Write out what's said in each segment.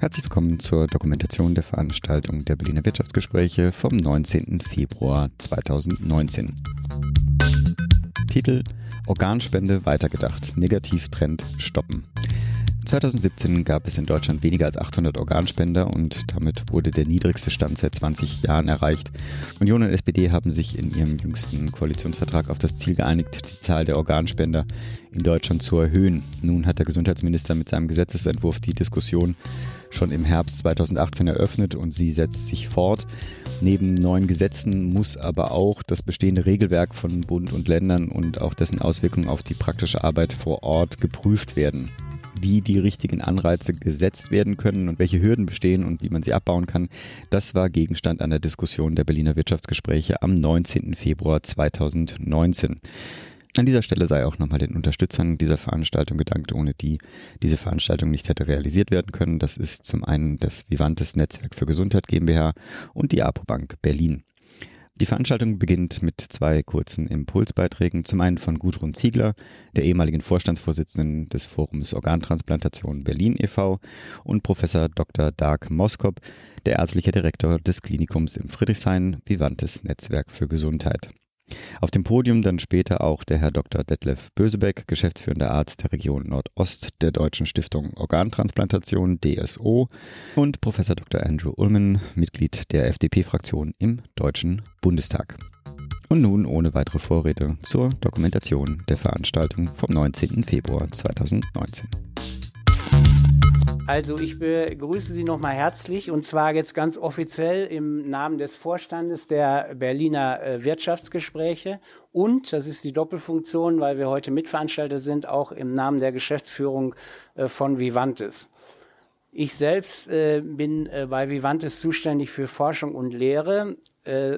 Herzlich willkommen zur Dokumentation der Veranstaltung der Berliner Wirtschaftsgespräche vom 19. Februar 2019. Titel Organspende weitergedacht. Negativtrend stoppen. 2017 gab es in Deutschland weniger als 800 Organspender und damit wurde der niedrigste Stand seit 20 Jahren erreicht. Union und SPD haben sich in ihrem jüngsten Koalitionsvertrag auf das Ziel geeinigt, die Zahl der Organspender in Deutschland zu erhöhen. Nun hat der Gesundheitsminister mit seinem Gesetzesentwurf die Diskussion schon im Herbst 2018 eröffnet und sie setzt sich fort. Neben neuen Gesetzen muss aber auch das bestehende Regelwerk von Bund und Ländern und auch dessen Auswirkungen auf die praktische Arbeit vor Ort geprüft werden wie die richtigen Anreize gesetzt werden können und welche Hürden bestehen und wie man sie abbauen kann, das war Gegenstand einer Diskussion der Berliner Wirtschaftsgespräche am 19. Februar 2019. An dieser Stelle sei auch nochmal den Unterstützern dieser Veranstaltung gedankt, ohne die diese Veranstaltung nicht hätte realisiert werden können. Das ist zum einen das Vivantes Netzwerk für Gesundheit GmbH und die APO-Bank Berlin. Die Veranstaltung beginnt mit zwei kurzen Impulsbeiträgen. Zum einen von Gudrun Ziegler, der ehemaligen Vorstandsvorsitzenden des Forums Organtransplantation Berlin e.V. und Professor Dr. Dark Moskop, der ärztliche Direktor des Klinikums im Friedrichshain, Vivantes Netzwerk für Gesundheit. Auf dem Podium dann später auch der Herr Dr. Detlef Bösebeck, geschäftsführender Arzt der Region Nordost der Deutschen Stiftung Organtransplantation DSO und Professor Dr. Andrew Ullman, Mitglied der FDP-Fraktion im Deutschen Bundestag. Und nun ohne weitere Vorrede zur Dokumentation der Veranstaltung vom 19. Februar 2019. Also ich begrüße Sie nochmal herzlich und zwar jetzt ganz offiziell im Namen des Vorstandes der Berliner äh, Wirtschaftsgespräche und, das ist die Doppelfunktion, weil wir heute Mitveranstalter sind, auch im Namen der Geschäftsführung äh, von Vivantes. Ich selbst äh, bin bei Vivantes zuständig für Forschung und Lehre,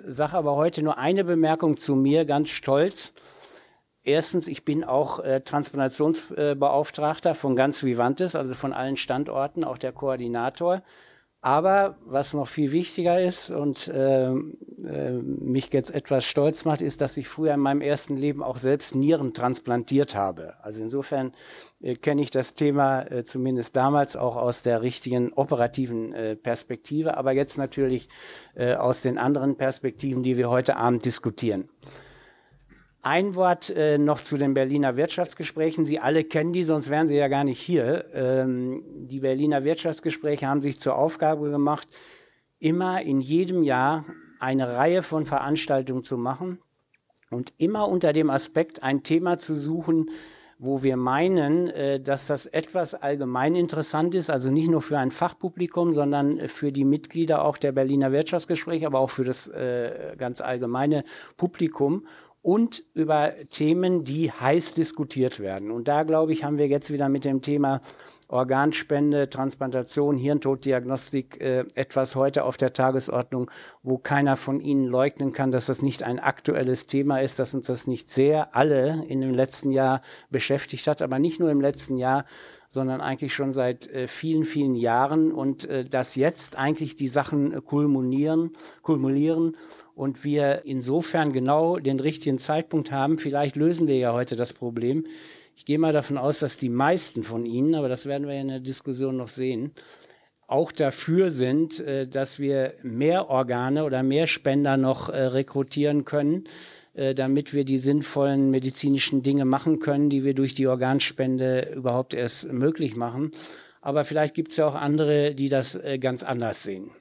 sage aber heute nur eine Bemerkung zu mir, ganz stolz. Erstens, ich bin auch äh, Transplantationsbeauftragter von ganz Vivantes, also von allen Standorten, auch der Koordinator. Aber was noch viel wichtiger ist und äh, äh, mich jetzt etwas stolz macht, ist, dass ich früher in meinem ersten Leben auch selbst Nieren transplantiert habe. Also insofern äh, kenne ich das Thema äh, zumindest damals auch aus der richtigen operativen äh, Perspektive, aber jetzt natürlich äh, aus den anderen Perspektiven, die wir heute Abend diskutieren. Ein Wort äh, noch zu den Berliner Wirtschaftsgesprächen. Sie alle kennen die, sonst wären Sie ja gar nicht hier. Ähm, die Berliner Wirtschaftsgespräche haben sich zur Aufgabe gemacht, immer in jedem Jahr eine Reihe von Veranstaltungen zu machen und immer unter dem Aspekt ein Thema zu suchen, wo wir meinen, äh, dass das etwas allgemein interessant ist, also nicht nur für ein Fachpublikum, sondern für die Mitglieder auch der Berliner Wirtschaftsgespräche, aber auch für das äh, ganz allgemeine Publikum und über Themen, die heiß diskutiert werden. Und da, glaube ich, haben wir jetzt wieder mit dem Thema Organspende, Transplantation, Hirntoddiagnostik äh, etwas heute auf der Tagesordnung, wo keiner von Ihnen leugnen kann, dass das nicht ein aktuelles Thema ist, dass uns das nicht sehr alle in dem letzten Jahr beschäftigt hat, aber nicht nur im letzten Jahr, sondern eigentlich schon seit äh, vielen, vielen Jahren und äh, dass jetzt eigentlich die Sachen kulminieren, kulminieren und wir insofern genau den richtigen Zeitpunkt haben. Vielleicht lösen wir ja heute das Problem. Ich gehe mal davon aus, dass die meisten von Ihnen, aber das werden wir in der Diskussion noch sehen, auch dafür sind, äh, dass wir mehr Organe oder mehr Spender noch äh, rekrutieren können, äh, damit wir die sinnvollen medizinischen Dinge machen können, die wir durch die Organspende überhaupt erst möglich machen. Aber vielleicht gibt es ja auch andere, die das ganz anders sehen.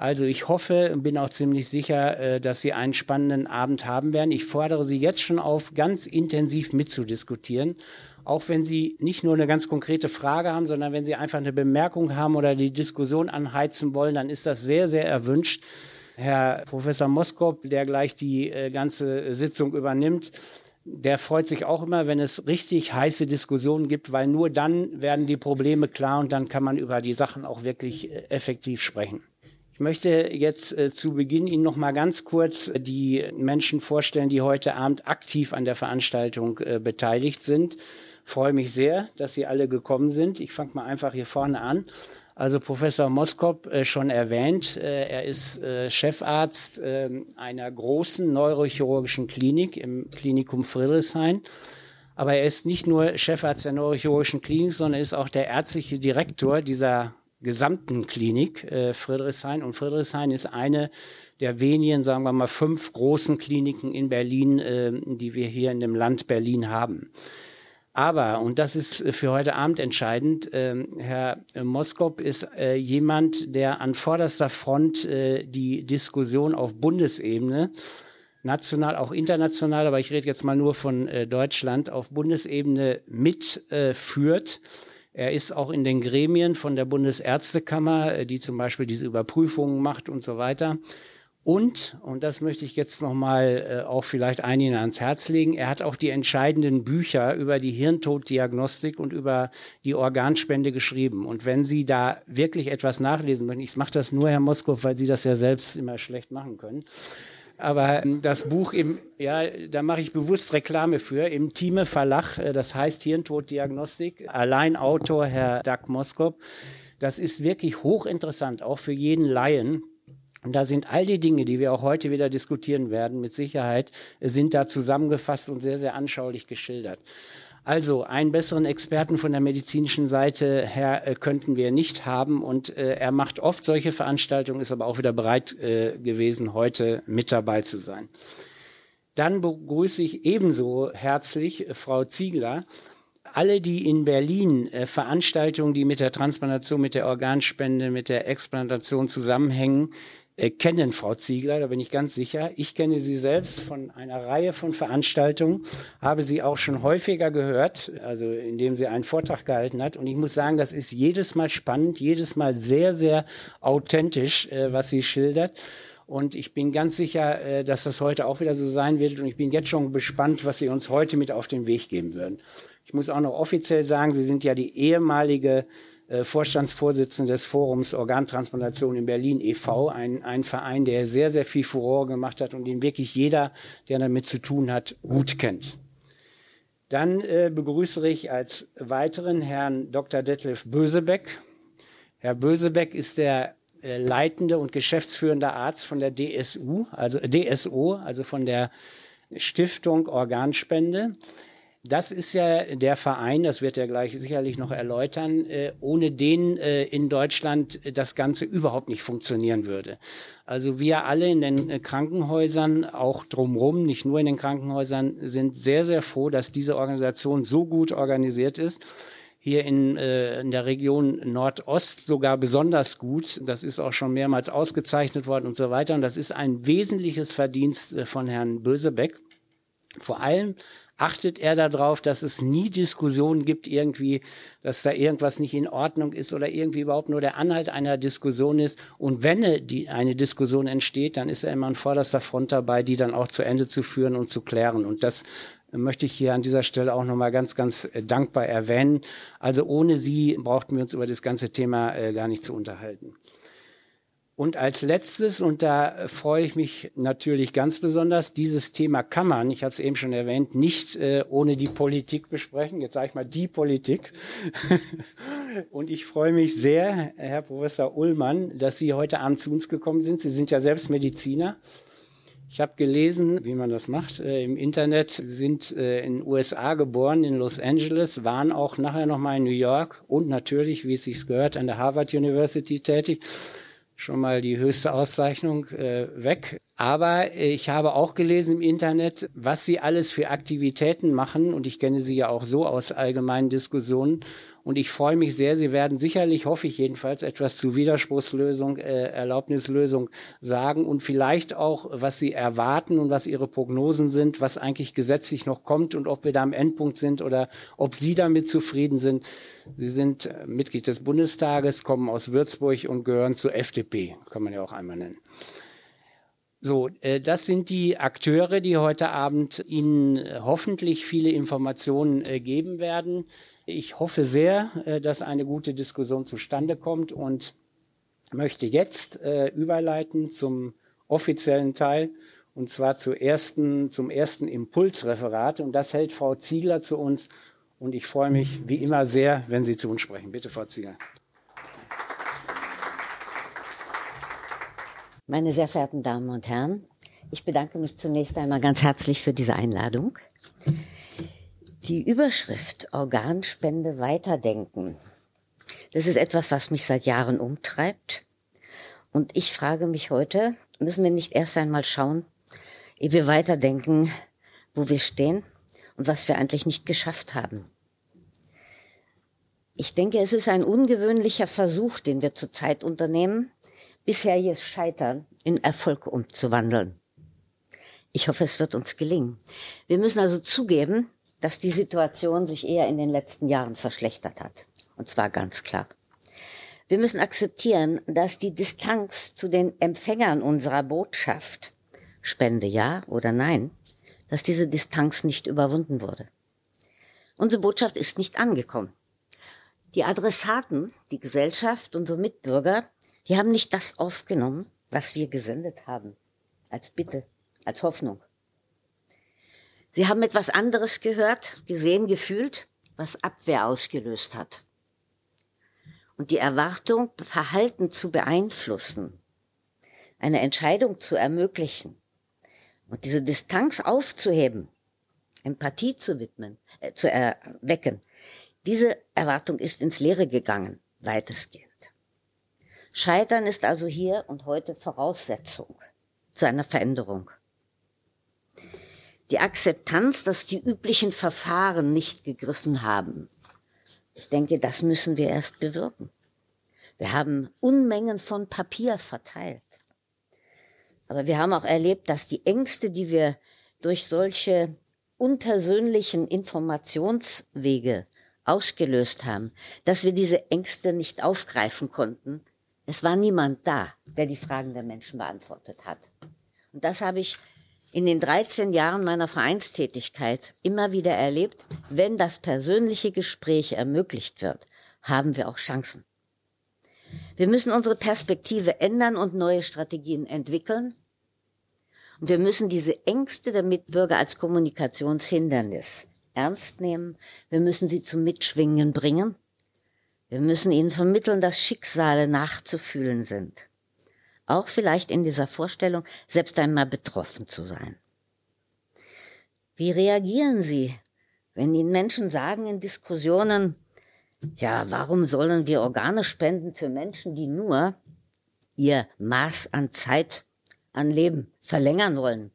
Also ich hoffe und bin auch ziemlich sicher, äh, dass Sie einen spannenden Abend haben werden. Ich fordere Sie jetzt schon auf, ganz intensiv mitzudiskutieren. Auch wenn Sie nicht nur eine ganz konkrete Frage haben, sondern wenn Sie einfach eine Bemerkung haben oder die Diskussion anheizen wollen, dann ist das sehr, sehr erwünscht. Herr Professor Moskop, der gleich die äh, ganze Sitzung übernimmt, der freut sich auch immer, wenn es richtig heiße Diskussionen gibt, weil nur dann werden die Probleme klar und dann kann man über die Sachen auch wirklich äh, effektiv sprechen. Ich möchte jetzt äh, zu Beginn Ihnen noch mal ganz kurz die Menschen vorstellen, die heute Abend aktiv an der Veranstaltung äh, beteiligt sind. Ich freue mich sehr, dass Sie alle gekommen sind. Ich fange mal einfach hier vorne an. Also Professor Moskop äh, schon erwähnt, äh, er ist äh, Chefarzt einer großen neurochirurgischen Klinik im Klinikum Friedrichshain. Aber er ist nicht nur Chefarzt der neurochirurgischen Klinik, sondern er ist auch der ärztliche Direktor dieser gesamten Klinik äh, Friedrichshain. Und Friedrichshain ist eine der wenigen, sagen wir mal, fünf großen Kliniken in Berlin, äh, die wir hier in dem Land Berlin haben. Aber, und das ist für heute Abend entscheidend, äh, Herr Moskop ist äh, jemand, der an vorderster Front äh, die Diskussion auf Bundesebene, national, auch international, aber ich rede jetzt mal nur von äh, Deutschland, auf Bundesebene mitführt. Er ist auch in den Gremien von der Bundesärztekammer, äh, die zum Beispiel diese Überprüfungen macht und so weiter. Und, und das möchte ich jetzt nochmal äh, auch vielleicht einigen ans Herz legen, er hat auch die entscheidenden Bücher über die Hirntoddiagnostik und über die Organspende geschrieben. Und wenn Sie da wirklich etwas nachlesen möchten, ich mache das nur, Herr Moskow, weil Sie das ja selbst immer schlecht machen können. Aber das Buch im, ja, da mache ich bewusst Reklame für, im Thieme Verlag, äh, das heißt Hirntoddiagnostik, allein Autor Herr Doug Moskop. Das ist wirklich hochinteressant, auch für jeden Laien. Und da sind all die Dinge, die wir auch heute wieder diskutieren werden, mit Sicherheit, sind da zusammengefasst und sehr, sehr anschaulich geschildert. Also einen besseren Experten von der medizinischen Seite her äh, könnten wir nicht haben und äh, er macht oft solche Veranstaltungen, ist aber auch wieder bereit äh, gewesen, heute mit dabei zu sein. Dann begrüße ich ebenso herzlich Frau Ziegler. Alle, die in Berlin äh, Veranstaltungen, die mit der Transplantation, mit der Organspende, mit der Explantation zusammenhängen, äh, kennen Frau Ziegler, da bin ich ganz sicher. Ich kenne sie selbst von einer Reihe von Veranstaltungen, habe sie auch schon häufiger gehört, also indem sie einen Vortrag gehalten hat. Und ich muss sagen, das ist jedes Mal spannend, jedes Mal sehr, sehr authentisch, äh, was sie schildert. Und ich bin ganz sicher, äh, dass das heute auch wieder so sein wird. Und ich bin jetzt schon gespannt, was Sie uns heute mit auf den Weg geben würden. Ich muss auch noch offiziell sagen, Sie sind ja die ehemalige Vorstandsvorsitzende des Forums Organtransplantation in Berlin e.V., ein, ein Verein, der sehr, sehr viel Furore gemacht hat und den wirklich jeder, der damit zu tun hat, gut kennt. Dann äh, begrüße ich als weiteren Herrn Dr. Detlef Bösebeck. Herr Bösebeck ist der äh, leitende und geschäftsführende Arzt von der DSU, also äh, DSO, also von der Stiftung Organspende. Das ist ja der Verein, das wird er gleich sicherlich noch erläutern, äh, ohne den äh, in Deutschland das Ganze überhaupt nicht funktionieren würde. Also wir alle in den äh, Krankenhäusern, auch drumherum, nicht nur in den Krankenhäusern, sind sehr, sehr froh, dass diese Organisation so gut organisiert ist hier in, äh, in der Region Nordost sogar besonders gut. Das ist auch schon mehrmals ausgezeichnet worden und so weiter. Und das ist ein wesentliches Verdienst äh, von Herrn Bösebeck. Vor allem achtet er darauf, dass es nie Diskussionen gibt, irgendwie, dass da irgendwas nicht in Ordnung ist oder irgendwie überhaupt nur der Anhalt einer Diskussion ist. Und wenn eine Diskussion entsteht, dann ist er immer an vorderster Front dabei, die dann auch zu Ende zu führen und zu klären. Und das möchte ich hier an dieser Stelle auch nochmal ganz, ganz dankbar erwähnen. Also ohne sie brauchten wir uns über das ganze Thema äh, gar nicht zu unterhalten. Und als letztes, und da freue ich mich natürlich ganz besonders, dieses Thema kann man, ich habe es eben schon erwähnt, nicht äh, ohne die Politik besprechen. Jetzt sage ich mal die Politik. und ich freue mich sehr, Herr Professor Ullmann, dass Sie heute Abend zu uns gekommen sind. Sie sind ja selbst Mediziner. Ich habe gelesen, wie man das macht äh, im Internet. Sie sind äh, in den USA geboren, in Los Angeles, waren auch nachher nochmal in New York und natürlich, wie es sich gehört, an der Harvard University tätig schon mal die höchste Auszeichnung äh, weg. Aber äh, ich habe auch gelesen im Internet, was sie alles für Aktivitäten machen. Und ich kenne sie ja auch so aus allgemeinen Diskussionen. Und ich freue mich sehr. Sie werden sicherlich, hoffe ich jedenfalls, etwas zu Widerspruchslösung, äh, Erlaubnislösung sagen und vielleicht auch, was Sie erwarten und was Ihre Prognosen sind, was eigentlich gesetzlich noch kommt und ob wir da am Endpunkt sind oder ob Sie damit zufrieden sind. Sie sind äh, Mitglied des Bundestages, kommen aus Würzburg und gehören zur FDP, kann man ja auch einmal nennen. So, äh, das sind die Akteure, die heute Abend Ihnen äh, hoffentlich viele Informationen geben werden. Ich hoffe sehr, äh, dass eine gute Diskussion zustande kommt und möchte jetzt äh, überleiten zum offiziellen Teil und zwar zur ersten, zum ersten Impulsreferat. Und das hält Frau Ziegler zu uns. Und ich freue mich wie immer sehr, wenn Sie zu uns sprechen. Bitte, Frau Ziegler. Meine sehr verehrten Damen und Herren, ich bedanke mich zunächst einmal ganz herzlich für diese Einladung. Die Überschrift Organspende weiterdenken Das ist etwas, was mich seit Jahren umtreibt. Und ich frage mich heute, müssen wir nicht erst einmal schauen, ehe wir weiterdenken, wo wir stehen und was wir eigentlich nicht geschafft haben. Ich denke, es ist ein ungewöhnlicher Versuch, den wir zurzeit unternehmen, bisheriges Scheitern in Erfolg umzuwandeln. Ich hoffe, es wird uns gelingen. Wir müssen also zugeben, dass die Situation sich eher in den letzten Jahren verschlechtert hat. Und zwar ganz klar. Wir müssen akzeptieren, dass die Distanz zu den Empfängern unserer Botschaft, Spende ja oder nein, dass diese Distanz nicht überwunden wurde. Unsere Botschaft ist nicht angekommen. Die Adressaten, die Gesellschaft, unsere Mitbürger, die haben nicht das aufgenommen, was wir gesendet haben, als Bitte, als Hoffnung. Sie haben etwas anderes gehört, gesehen, gefühlt, was Abwehr ausgelöst hat. Und die Erwartung, Verhalten zu beeinflussen, eine Entscheidung zu ermöglichen und diese Distanz aufzuheben, Empathie zu widmen, äh, zu erwecken, diese Erwartung ist ins Leere gegangen, weitestgehend. Scheitern ist also hier und heute Voraussetzung zu einer Veränderung. Die Akzeptanz, dass die üblichen Verfahren nicht gegriffen haben. Ich denke, das müssen wir erst bewirken. Wir haben Unmengen von Papier verteilt. Aber wir haben auch erlebt, dass die Ängste, die wir durch solche unpersönlichen Informationswege ausgelöst haben, dass wir diese Ängste nicht aufgreifen konnten. Es war niemand da, der die Fragen der Menschen beantwortet hat. Und das habe ich in den 13 Jahren meiner Vereinstätigkeit immer wieder erlebt. Wenn das persönliche Gespräch ermöglicht wird, haben wir auch Chancen. Wir müssen unsere Perspektive ändern und neue Strategien entwickeln. Und wir müssen diese Ängste der Mitbürger als Kommunikationshindernis ernst nehmen. Wir müssen sie zum Mitschwingen bringen. Wir müssen ihnen vermitteln, dass Schicksale nachzufühlen sind. Auch vielleicht in dieser Vorstellung, selbst einmal betroffen zu sein. Wie reagieren Sie, wenn Ihnen Menschen sagen in Diskussionen, ja, warum sollen wir Organe spenden für Menschen, die nur ihr Maß an Zeit, an Leben verlängern wollen?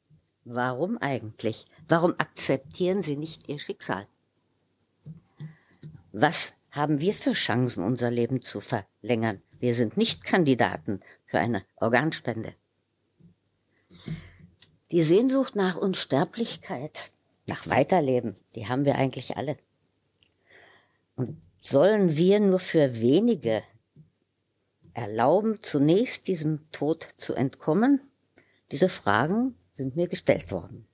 Warum eigentlich? Warum akzeptieren sie nicht ihr Schicksal? Was haben wir für Chancen, unser Leben zu verlängern? Wir sind nicht Kandidaten für eine Organspende. Die Sehnsucht nach Unsterblichkeit, nach Weiterleben, die haben wir eigentlich alle. Und sollen wir nur für wenige erlauben, zunächst diesem Tod zu entkommen? Diese Fragen sind mir gestellt worden.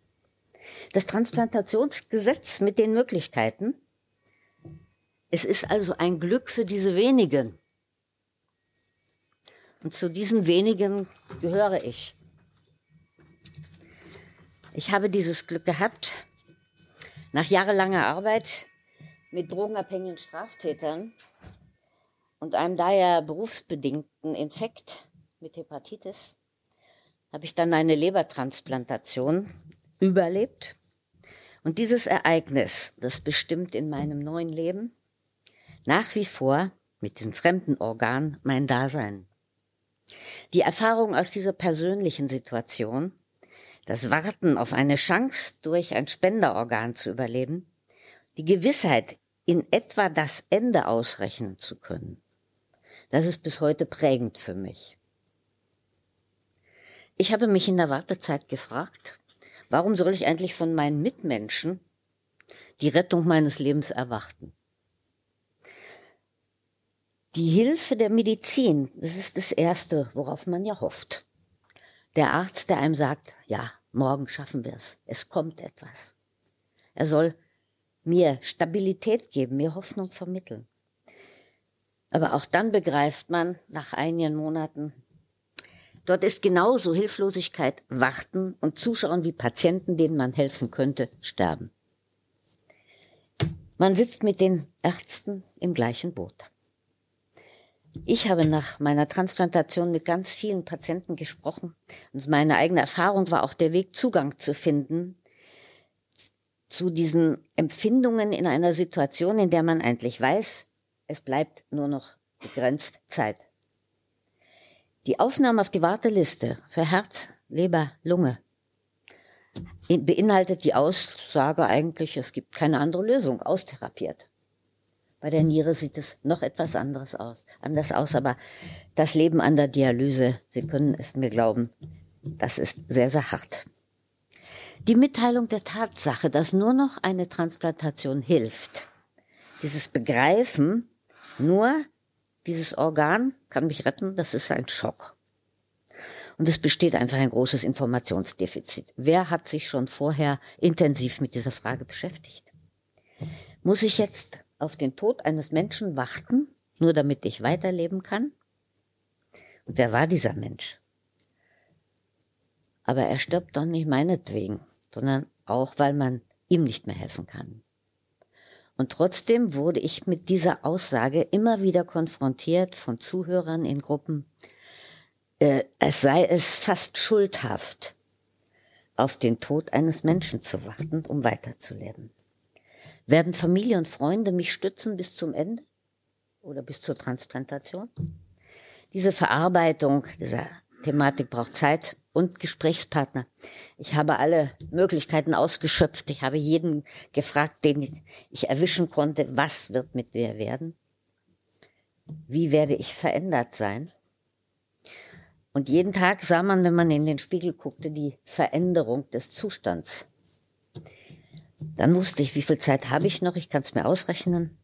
Das Transplantationsgesetz mit den Möglichkeiten, es ist also ein Glück für diese wenigen. Und zu diesen wenigen gehöre ich. Ich habe dieses Glück gehabt, nach jahrelanger Arbeit mit drogenabhängigen Straftätern und einem daher berufsbedingten Infekt mit Hepatitis habe ich dann eine Lebertransplantation überlebt. Und dieses Ereignis, das bestimmt in meinem neuen Leben nach wie vor mit diesem fremden Organ mein Dasein. Die Erfahrung aus dieser persönlichen Situation, das Warten auf eine Chance, durch ein Spenderorgan zu überleben, die Gewissheit, in etwa das Ende ausrechnen zu können, das ist bis heute prägend für mich. Ich habe mich in der Wartezeit gefragt, warum soll ich eigentlich von meinen Mitmenschen die Rettung meines Lebens erwarten? Die Hilfe der Medizin, das ist das Erste, worauf man ja hofft. Der Arzt, der einem sagt, ja, morgen schaffen wir es, es kommt etwas. Er soll mir Stabilität geben, mir Hoffnung vermitteln. Aber auch dann begreift man nach einigen Monaten, Dort ist genauso Hilflosigkeit, Warten und Zuschauen, wie Patienten, denen man helfen könnte, sterben. Man sitzt mit den Ärzten im gleichen Boot. Ich habe nach meiner Transplantation mit ganz vielen Patienten gesprochen und meine eigene Erfahrung war auch der Weg, Zugang zu finden zu diesen Empfindungen in einer Situation, in der man eigentlich weiß, es bleibt nur noch begrenzt Zeit. Die Aufnahme auf die Warteliste für Herz, Leber, Lunge beinhaltet die Aussage eigentlich, es gibt keine andere Lösung, austherapiert. Bei der Niere sieht es noch etwas anderes aus, anders aus, aber das Leben an der Dialyse, Sie können es mir glauben, das ist sehr, sehr hart. Die Mitteilung der Tatsache, dass nur noch eine Transplantation hilft, dieses Begreifen, nur dieses Organ kann mich retten, das ist ein Schock. Und es besteht einfach ein großes Informationsdefizit. Wer hat sich schon vorher intensiv mit dieser Frage beschäftigt? Muss ich jetzt auf den Tod eines Menschen warten, nur damit ich weiterleben kann? Und wer war dieser Mensch? Aber er stirbt doch nicht meinetwegen, sondern auch, weil man ihm nicht mehr helfen kann. Und trotzdem wurde ich mit dieser Aussage immer wieder konfrontiert von Zuhörern in Gruppen, äh, es sei es fast schuldhaft, auf den Tod eines Menschen zu warten, um weiterzuleben. Werden Familie und Freunde mich stützen bis zum Ende oder bis zur Transplantation? Diese Verarbeitung dieser Thematik braucht Zeit und Gesprächspartner. Ich habe alle Möglichkeiten ausgeschöpft. Ich habe jeden gefragt, den ich erwischen konnte, was wird mit mir werden? Wie werde ich verändert sein? Und jeden Tag sah man, wenn man in den Spiegel guckte, die Veränderung des Zustands. Dann wusste ich, wie viel Zeit habe ich noch, ich kann es mir ausrechnen.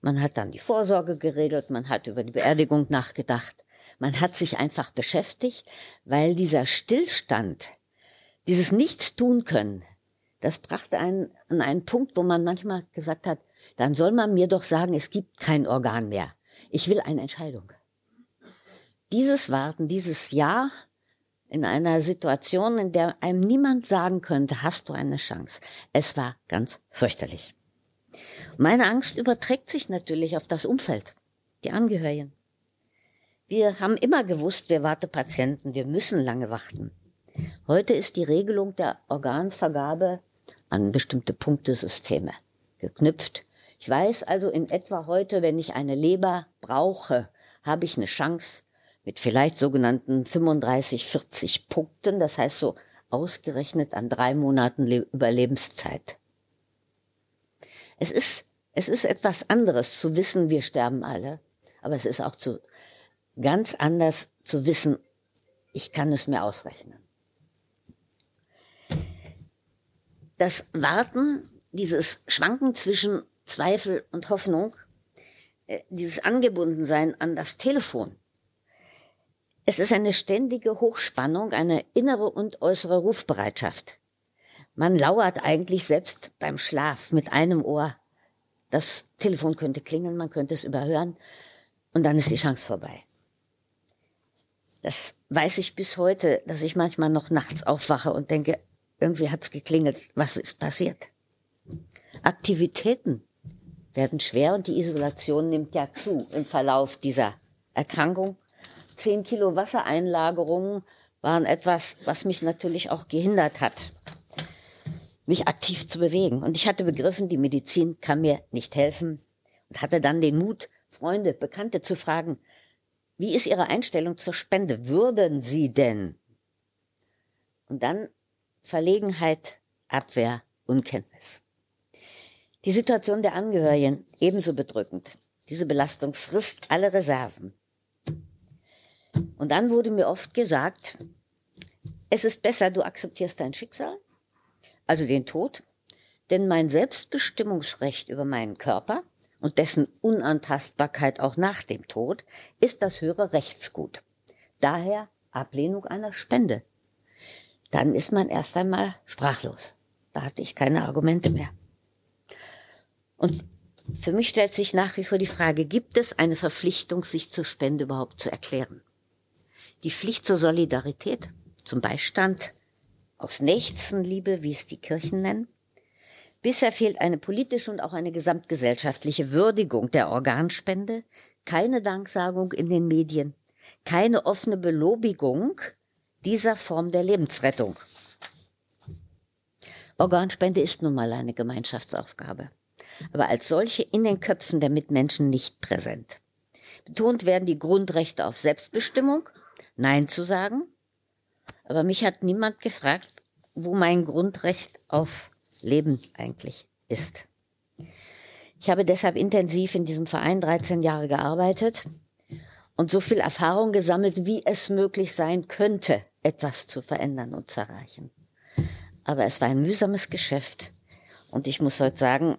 Man hat dann die Vorsorge geregelt, man hat über die Beerdigung nachgedacht, man hat sich einfach beschäftigt, weil dieser Stillstand, dieses Nichts tun können, das brachte einen an einen Punkt, wo man manchmal gesagt hat, dann soll man mir doch sagen, es gibt kein Organ mehr. Ich will eine Entscheidung dieses Warten, dieses Ja in einer Situation, in der einem niemand sagen könnte, hast du eine Chance. Es war ganz fürchterlich. Meine Angst überträgt sich natürlich auf das Umfeld, die Angehörigen. Wir haben immer gewusst, wir Wartepatienten, wir müssen lange warten. Heute ist die Regelung der Organvergabe an bestimmte Punktesysteme geknüpft. Ich weiß also in etwa heute, wenn ich eine Leber brauche, habe ich eine Chance, mit vielleicht sogenannten 35, 40 Punkten, das heißt so ausgerechnet an drei Monaten Le Überlebenszeit. Es ist, es ist etwas anderes zu wissen, wir sterben alle, aber es ist auch zu, ganz anders zu wissen, ich kann es mir ausrechnen. Das Warten, dieses Schwanken zwischen Zweifel und Hoffnung, äh, dieses Angebundensein an das Telefon, es ist eine ständige Hochspannung, eine innere und äußere Rufbereitschaft. Man lauert eigentlich selbst beim Schlaf mit einem Ohr. Das Telefon könnte klingeln, man könnte es überhören und dann ist die Chance vorbei. Das weiß ich bis heute, dass ich manchmal noch nachts aufwache und denke, irgendwie hat's geklingelt, was ist passiert? Aktivitäten werden schwer und die Isolation nimmt ja zu im Verlauf dieser Erkrankung zehn Kilo Wassereinlagerungen waren etwas, was mich natürlich auch gehindert hat, mich aktiv zu bewegen. Und ich hatte begriffen, die Medizin kann mir nicht helfen und hatte dann den Mut, Freunde, Bekannte zu fragen, wie ist Ihre Einstellung zur Spende? Würden Sie denn? Und dann Verlegenheit, Abwehr, Unkenntnis. Die Situation der Angehörigen ebenso bedrückend. Diese Belastung frisst alle Reserven. Und dann wurde mir oft gesagt, es ist besser, du akzeptierst dein Schicksal, also den Tod, denn mein Selbstbestimmungsrecht über meinen Körper und dessen Unantastbarkeit auch nach dem Tod ist das höhere Rechtsgut. Daher Ablehnung einer Spende. Dann ist man erst einmal sprachlos. Da hatte ich keine Argumente mehr. Und für mich stellt sich nach wie vor die Frage, gibt es eine Verpflichtung, sich zur Spende überhaupt zu erklären? Die Pflicht zur Solidarität, zum Beistand aus Nächstenliebe, wie es die Kirchen nennen. Bisher fehlt eine politische und auch eine gesamtgesellschaftliche Würdigung der Organspende, keine Danksagung in den Medien, keine offene Belobigung dieser Form der Lebensrettung. Organspende ist nun mal eine Gemeinschaftsaufgabe, aber als solche in den Köpfen der Mitmenschen nicht präsent. Betont werden die Grundrechte auf Selbstbestimmung, Nein zu sagen. Aber mich hat niemand gefragt, wo mein Grundrecht auf Leben eigentlich ist. Ich habe deshalb intensiv in diesem Verein 13 Jahre gearbeitet und so viel Erfahrung gesammelt, wie es möglich sein könnte, etwas zu verändern und zu erreichen. Aber es war ein mühsames Geschäft und ich muss heute sagen,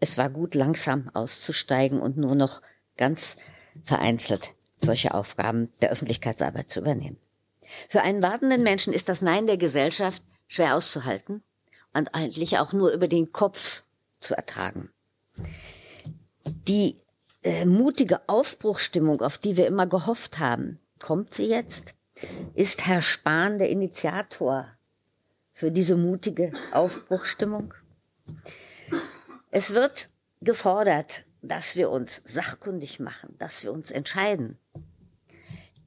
es war gut, langsam auszusteigen und nur noch ganz vereinzelt solche Aufgaben der Öffentlichkeitsarbeit zu übernehmen. Für einen wartenden Menschen ist das Nein der Gesellschaft schwer auszuhalten und eigentlich auch nur über den Kopf zu ertragen. Die äh, mutige Aufbruchstimmung, auf die wir immer gehofft haben, kommt sie jetzt? Ist Herr Spahn der Initiator für diese mutige Aufbruchstimmung? Es wird gefordert, dass wir uns sachkundig machen, dass wir uns entscheiden.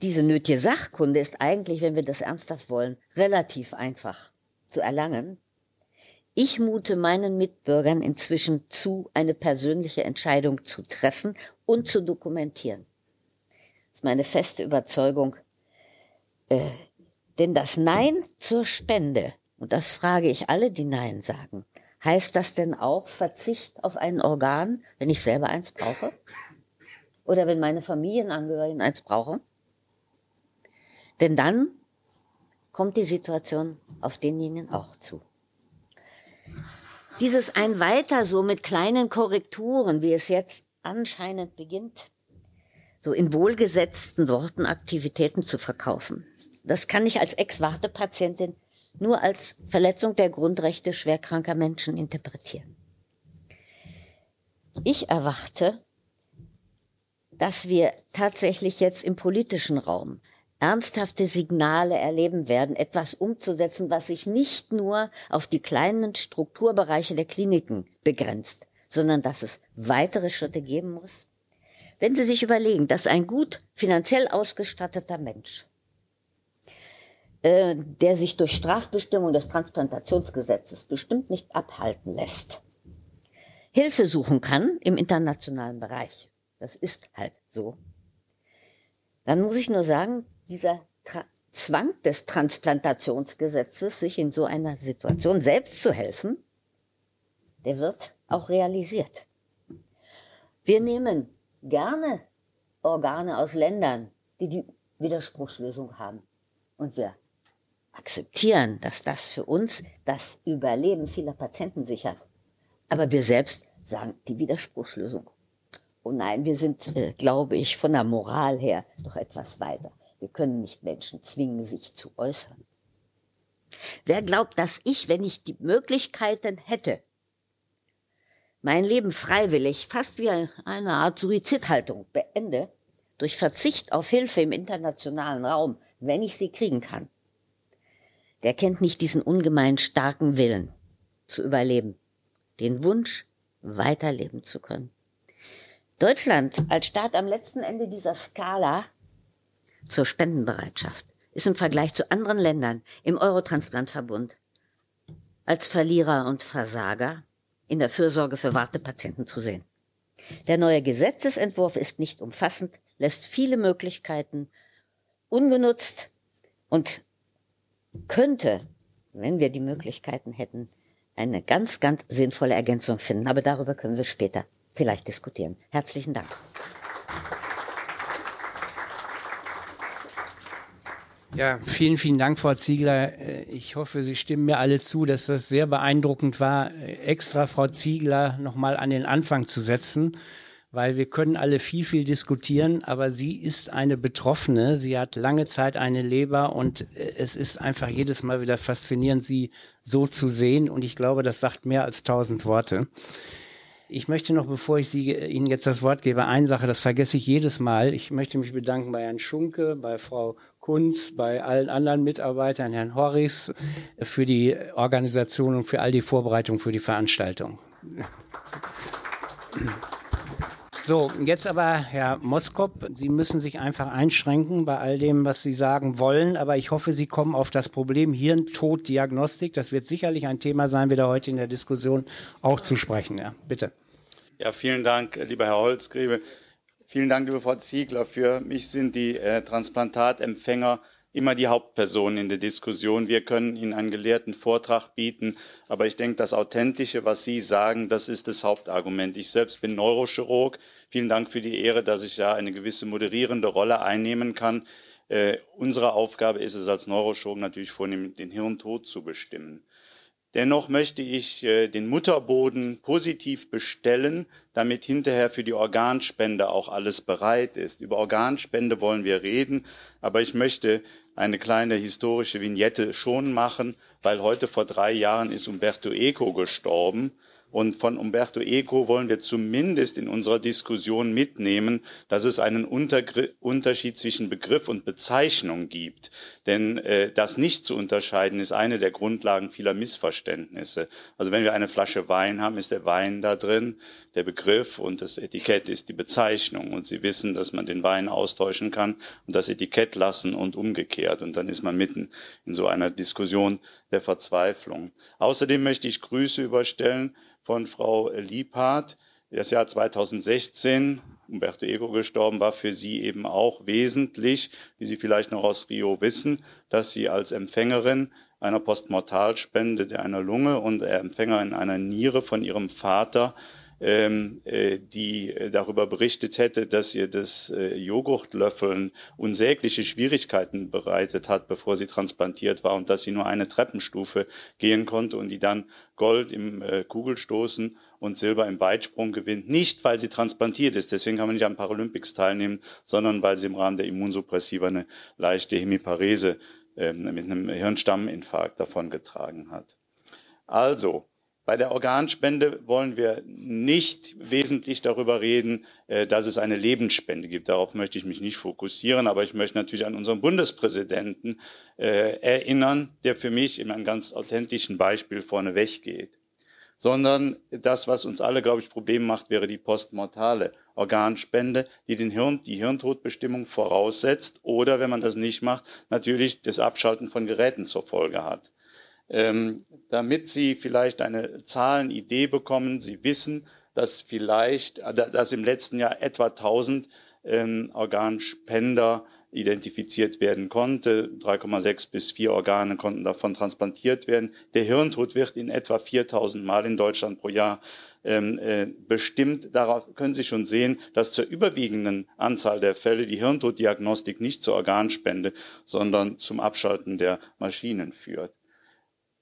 Diese nötige Sachkunde ist eigentlich, wenn wir das ernsthaft wollen, relativ einfach zu erlangen. Ich mute meinen Mitbürgern inzwischen zu, eine persönliche Entscheidung zu treffen und zu dokumentieren. Das ist meine feste Überzeugung. Äh, denn das Nein zur Spende, und das frage ich alle, die Nein sagen, heißt das denn auch Verzicht auf ein Organ, wenn ich selber eins brauche? Oder wenn meine Familienangehörigen eins brauchen? Denn dann kommt die Situation auf denjenigen auch zu. Dieses ein weiter so mit kleinen Korrekturen, wie es jetzt anscheinend beginnt, so in wohlgesetzten Worten Aktivitäten zu verkaufen. Das kann ich als Ex-Wartepatientin nur als Verletzung der Grundrechte schwerkranker Menschen interpretieren. Ich erwarte, dass wir tatsächlich jetzt im politischen Raum ernsthafte Signale erleben werden, etwas umzusetzen, was sich nicht nur auf die kleinen Strukturbereiche der Kliniken begrenzt, sondern dass es weitere Schritte geben muss. Wenn Sie sich überlegen, dass ein gut finanziell ausgestatteter Mensch, äh, der sich durch Strafbestimmung des Transplantationsgesetzes bestimmt nicht abhalten lässt, Hilfe suchen kann im internationalen Bereich, das ist halt so, dann muss ich nur sagen, dieser Tra Zwang des Transplantationsgesetzes, sich in so einer Situation selbst zu helfen, der wird auch realisiert. Wir nehmen gerne Organe aus Ländern, die die Widerspruchslösung haben. Und wir akzeptieren, dass das für uns das Überleben vieler Patienten sichert. Aber wir selbst sagen die Widerspruchslösung. Oh nein, wir sind, äh, glaube ich, von der Moral her doch etwas weiter. Wir können nicht Menschen zwingen, sich zu äußern. Wer glaubt, dass ich, wenn ich die Möglichkeiten hätte, mein Leben freiwillig, fast wie eine Art Suizidhaltung beende, durch Verzicht auf Hilfe im internationalen Raum, wenn ich sie kriegen kann, der kennt nicht diesen ungemein starken Willen zu überleben, den Wunsch, weiterleben zu können. Deutschland als Staat am letzten Ende dieser Skala zur Spendenbereitschaft ist im Vergleich zu anderen Ländern im Eurotransplantverbund als Verlierer und Versager in der Fürsorge für Wartepatienten zu sehen. Der neue Gesetzesentwurf ist nicht umfassend, lässt viele Möglichkeiten ungenutzt und könnte, wenn wir die Möglichkeiten hätten, eine ganz, ganz sinnvolle Ergänzung finden. Aber darüber können wir später vielleicht diskutieren. Herzlichen Dank. Ja, vielen, vielen Dank, Frau Ziegler. Äh, ich hoffe, Sie stimmen mir alle zu, dass das sehr beeindruckend war, äh, extra Frau Ziegler nochmal an den Anfang zu setzen, weil wir können alle viel, viel diskutieren, aber sie ist eine Betroffene. Sie hat lange Zeit eine Leber und äh, es ist einfach jedes Mal wieder faszinierend, sie so zu sehen. Und ich glaube, das sagt mehr als tausend Worte. Ich möchte noch, bevor ich Sie, Ihnen jetzt das Wort gebe, eine Sache, das vergesse ich jedes Mal. Ich möchte mich bedanken bei Herrn Schunke, bei Frau Kunz, bei allen anderen Mitarbeitern, Herrn Horris, für die Organisation und für all die Vorbereitungen für die Veranstaltung. So, jetzt aber, Herr Moskop, Sie müssen sich einfach einschränken bei all dem, was Sie sagen wollen, aber ich hoffe, Sie kommen auf das Problem Hirntoddiagnostik. Das wird sicherlich ein Thema sein, wieder heute in der Diskussion auch zu sprechen. Ja, bitte. Ja, vielen Dank, lieber Herr Holzgräbe. Vielen Dank, liebe Frau Ziegler. Für mich sind die äh, Transplantatempfänger immer die Hauptpersonen in der Diskussion. Wir können Ihnen einen gelehrten Vortrag bieten, aber ich denke, das Authentische, was Sie sagen, das ist das Hauptargument. Ich selbst bin Neurochirurg. Vielen Dank für die Ehre, dass ich da eine gewisse moderierende Rolle einnehmen kann. Äh, unsere Aufgabe ist es als Neurochirurg natürlich vornehm, den Hirntod zu bestimmen. Dennoch möchte ich äh, den Mutterboden positiv bestellen, damit hinterher für die Organspende auch alles bereit ist. Über Organspende wollen wir reden, aber ich möchte eine kleine historische Vignette schon machen, weil heute vor drei Jahren ist Umberto Eco gestorben und von Umberto Eco wollen wir zumindest in unserer Diskussion mitnehmen, dass es einen Untergr Unterschied zwischen Begriff und Bezeichnung gibt. Denn äh, das nicht zu unterscheiden ist eine der Grundlagen vieler Missverständnisse. Also wenn wir eine Flasche Wein haben, ist der Wein da drin, der Begriff und das Etikett ist die Bezeichnung. Und Sie wissen, dass man den Wein austauschen kann und das Etikett lassen und umgekehrt. Und dann ist man mitten in so einer Diskussion der Verzweiflung. Außerdem möchte ich Grüße überstellen von Frau Liebhardt. Das Jahr 2016, Umberto Eco gestorben, war für sie eben auch wesentlich, wie Sie vielleicht noch aus Rio wissen, dass sie als Empfängerin einer Postmortalspende der einer Lunge und Empfängerin einer Niere von ihrem Vater ähm, äh, die äh, darüber berichtet hätte, dass ihr das äh, Joghurtlöffeln unsägliche Schwierigkeiten bereitet hat, bevor sie transplantiert war und dass sie nur eine Treppenstufe gehen konnte und die dann Gold im äh, Kugelstoßen und Silber im Weitsprung gewinnt. Nicht, weil sie transplantiert ist, deswegen kann man nicht am Paralympics teilnehmen, sondern weil sie im Rahmen der Immunsuppressiva eine leichte Hemiparese äh, mit einem Hirnstamminfarkt davongetragen hat. Also, bei der Organspende wollen wir nicht wesentlich darüber reden, äh, dass es eine Lebensspende gibt. Darauf möchte ich mich nicht fokussieren, aber ich möchte natürlich an unseren Bundespräsidenten äh, erinnern, der für mich in einem ganz authentischen Beispiel vorneweg geht. Sondern das, was uns alle, glaube ich, Probleme macht, wäre die postmortale Organspende, die den Hirn, die Hirntodbestimmung voraussetzt oder, wenn man das nicht macht, natürlich das Abschalten von Geräten zur Folge hat ähm, damit Sie vielleicht eine Zahlenidee bekommen. Sie wissen, dass vielleicht, äh, dass im letzten Jahr etwa 1000 ähm, Organspender identifiziert werden konnte. 3,6 bis 4 Organe konnten davon transplantiert werden. Der Hirntod wird in etwa 4000 Mal in Deutschland pro Jahr ähm, äh, bestimmt. Darauf können Sie schon sehen, dass zur überwiegenden Anzahl der Fälle die Hirntoddiagnostik nicht zur Organspende, sondern zum Abschalten der Maschinen führt.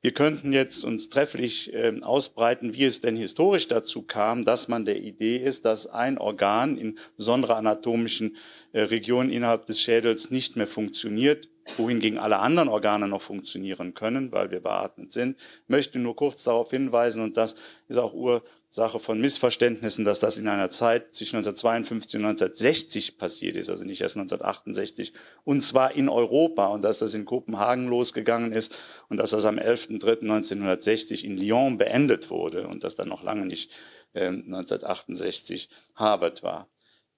Wir könnten jetzt uns trefflich äh, ausbreiten, wie es denn historisch dazu kam, dass man der Idee ist, dass ein Organ in besonderer anatomischen äh, Regionen innerhalb des Schädels nicht mehr funktioniert, wohingegen alle anderen Organe noch funktionieren können, weil wir beatmet sind. Ich möchte nur kurz darauf hinweisen, und das ist auch Ur Sache von Missverständnissen, dass das in einer Zeit zwischen 1952 und 1960 passiert ist, also nicht erst 1968, und zwar in Europa und dass das in Kopenhagen losgegangen ist und dass das am 11.03.1960 in Lyon beendet wurde und dass dann noch lange nicht äh, 1968 Harvard war.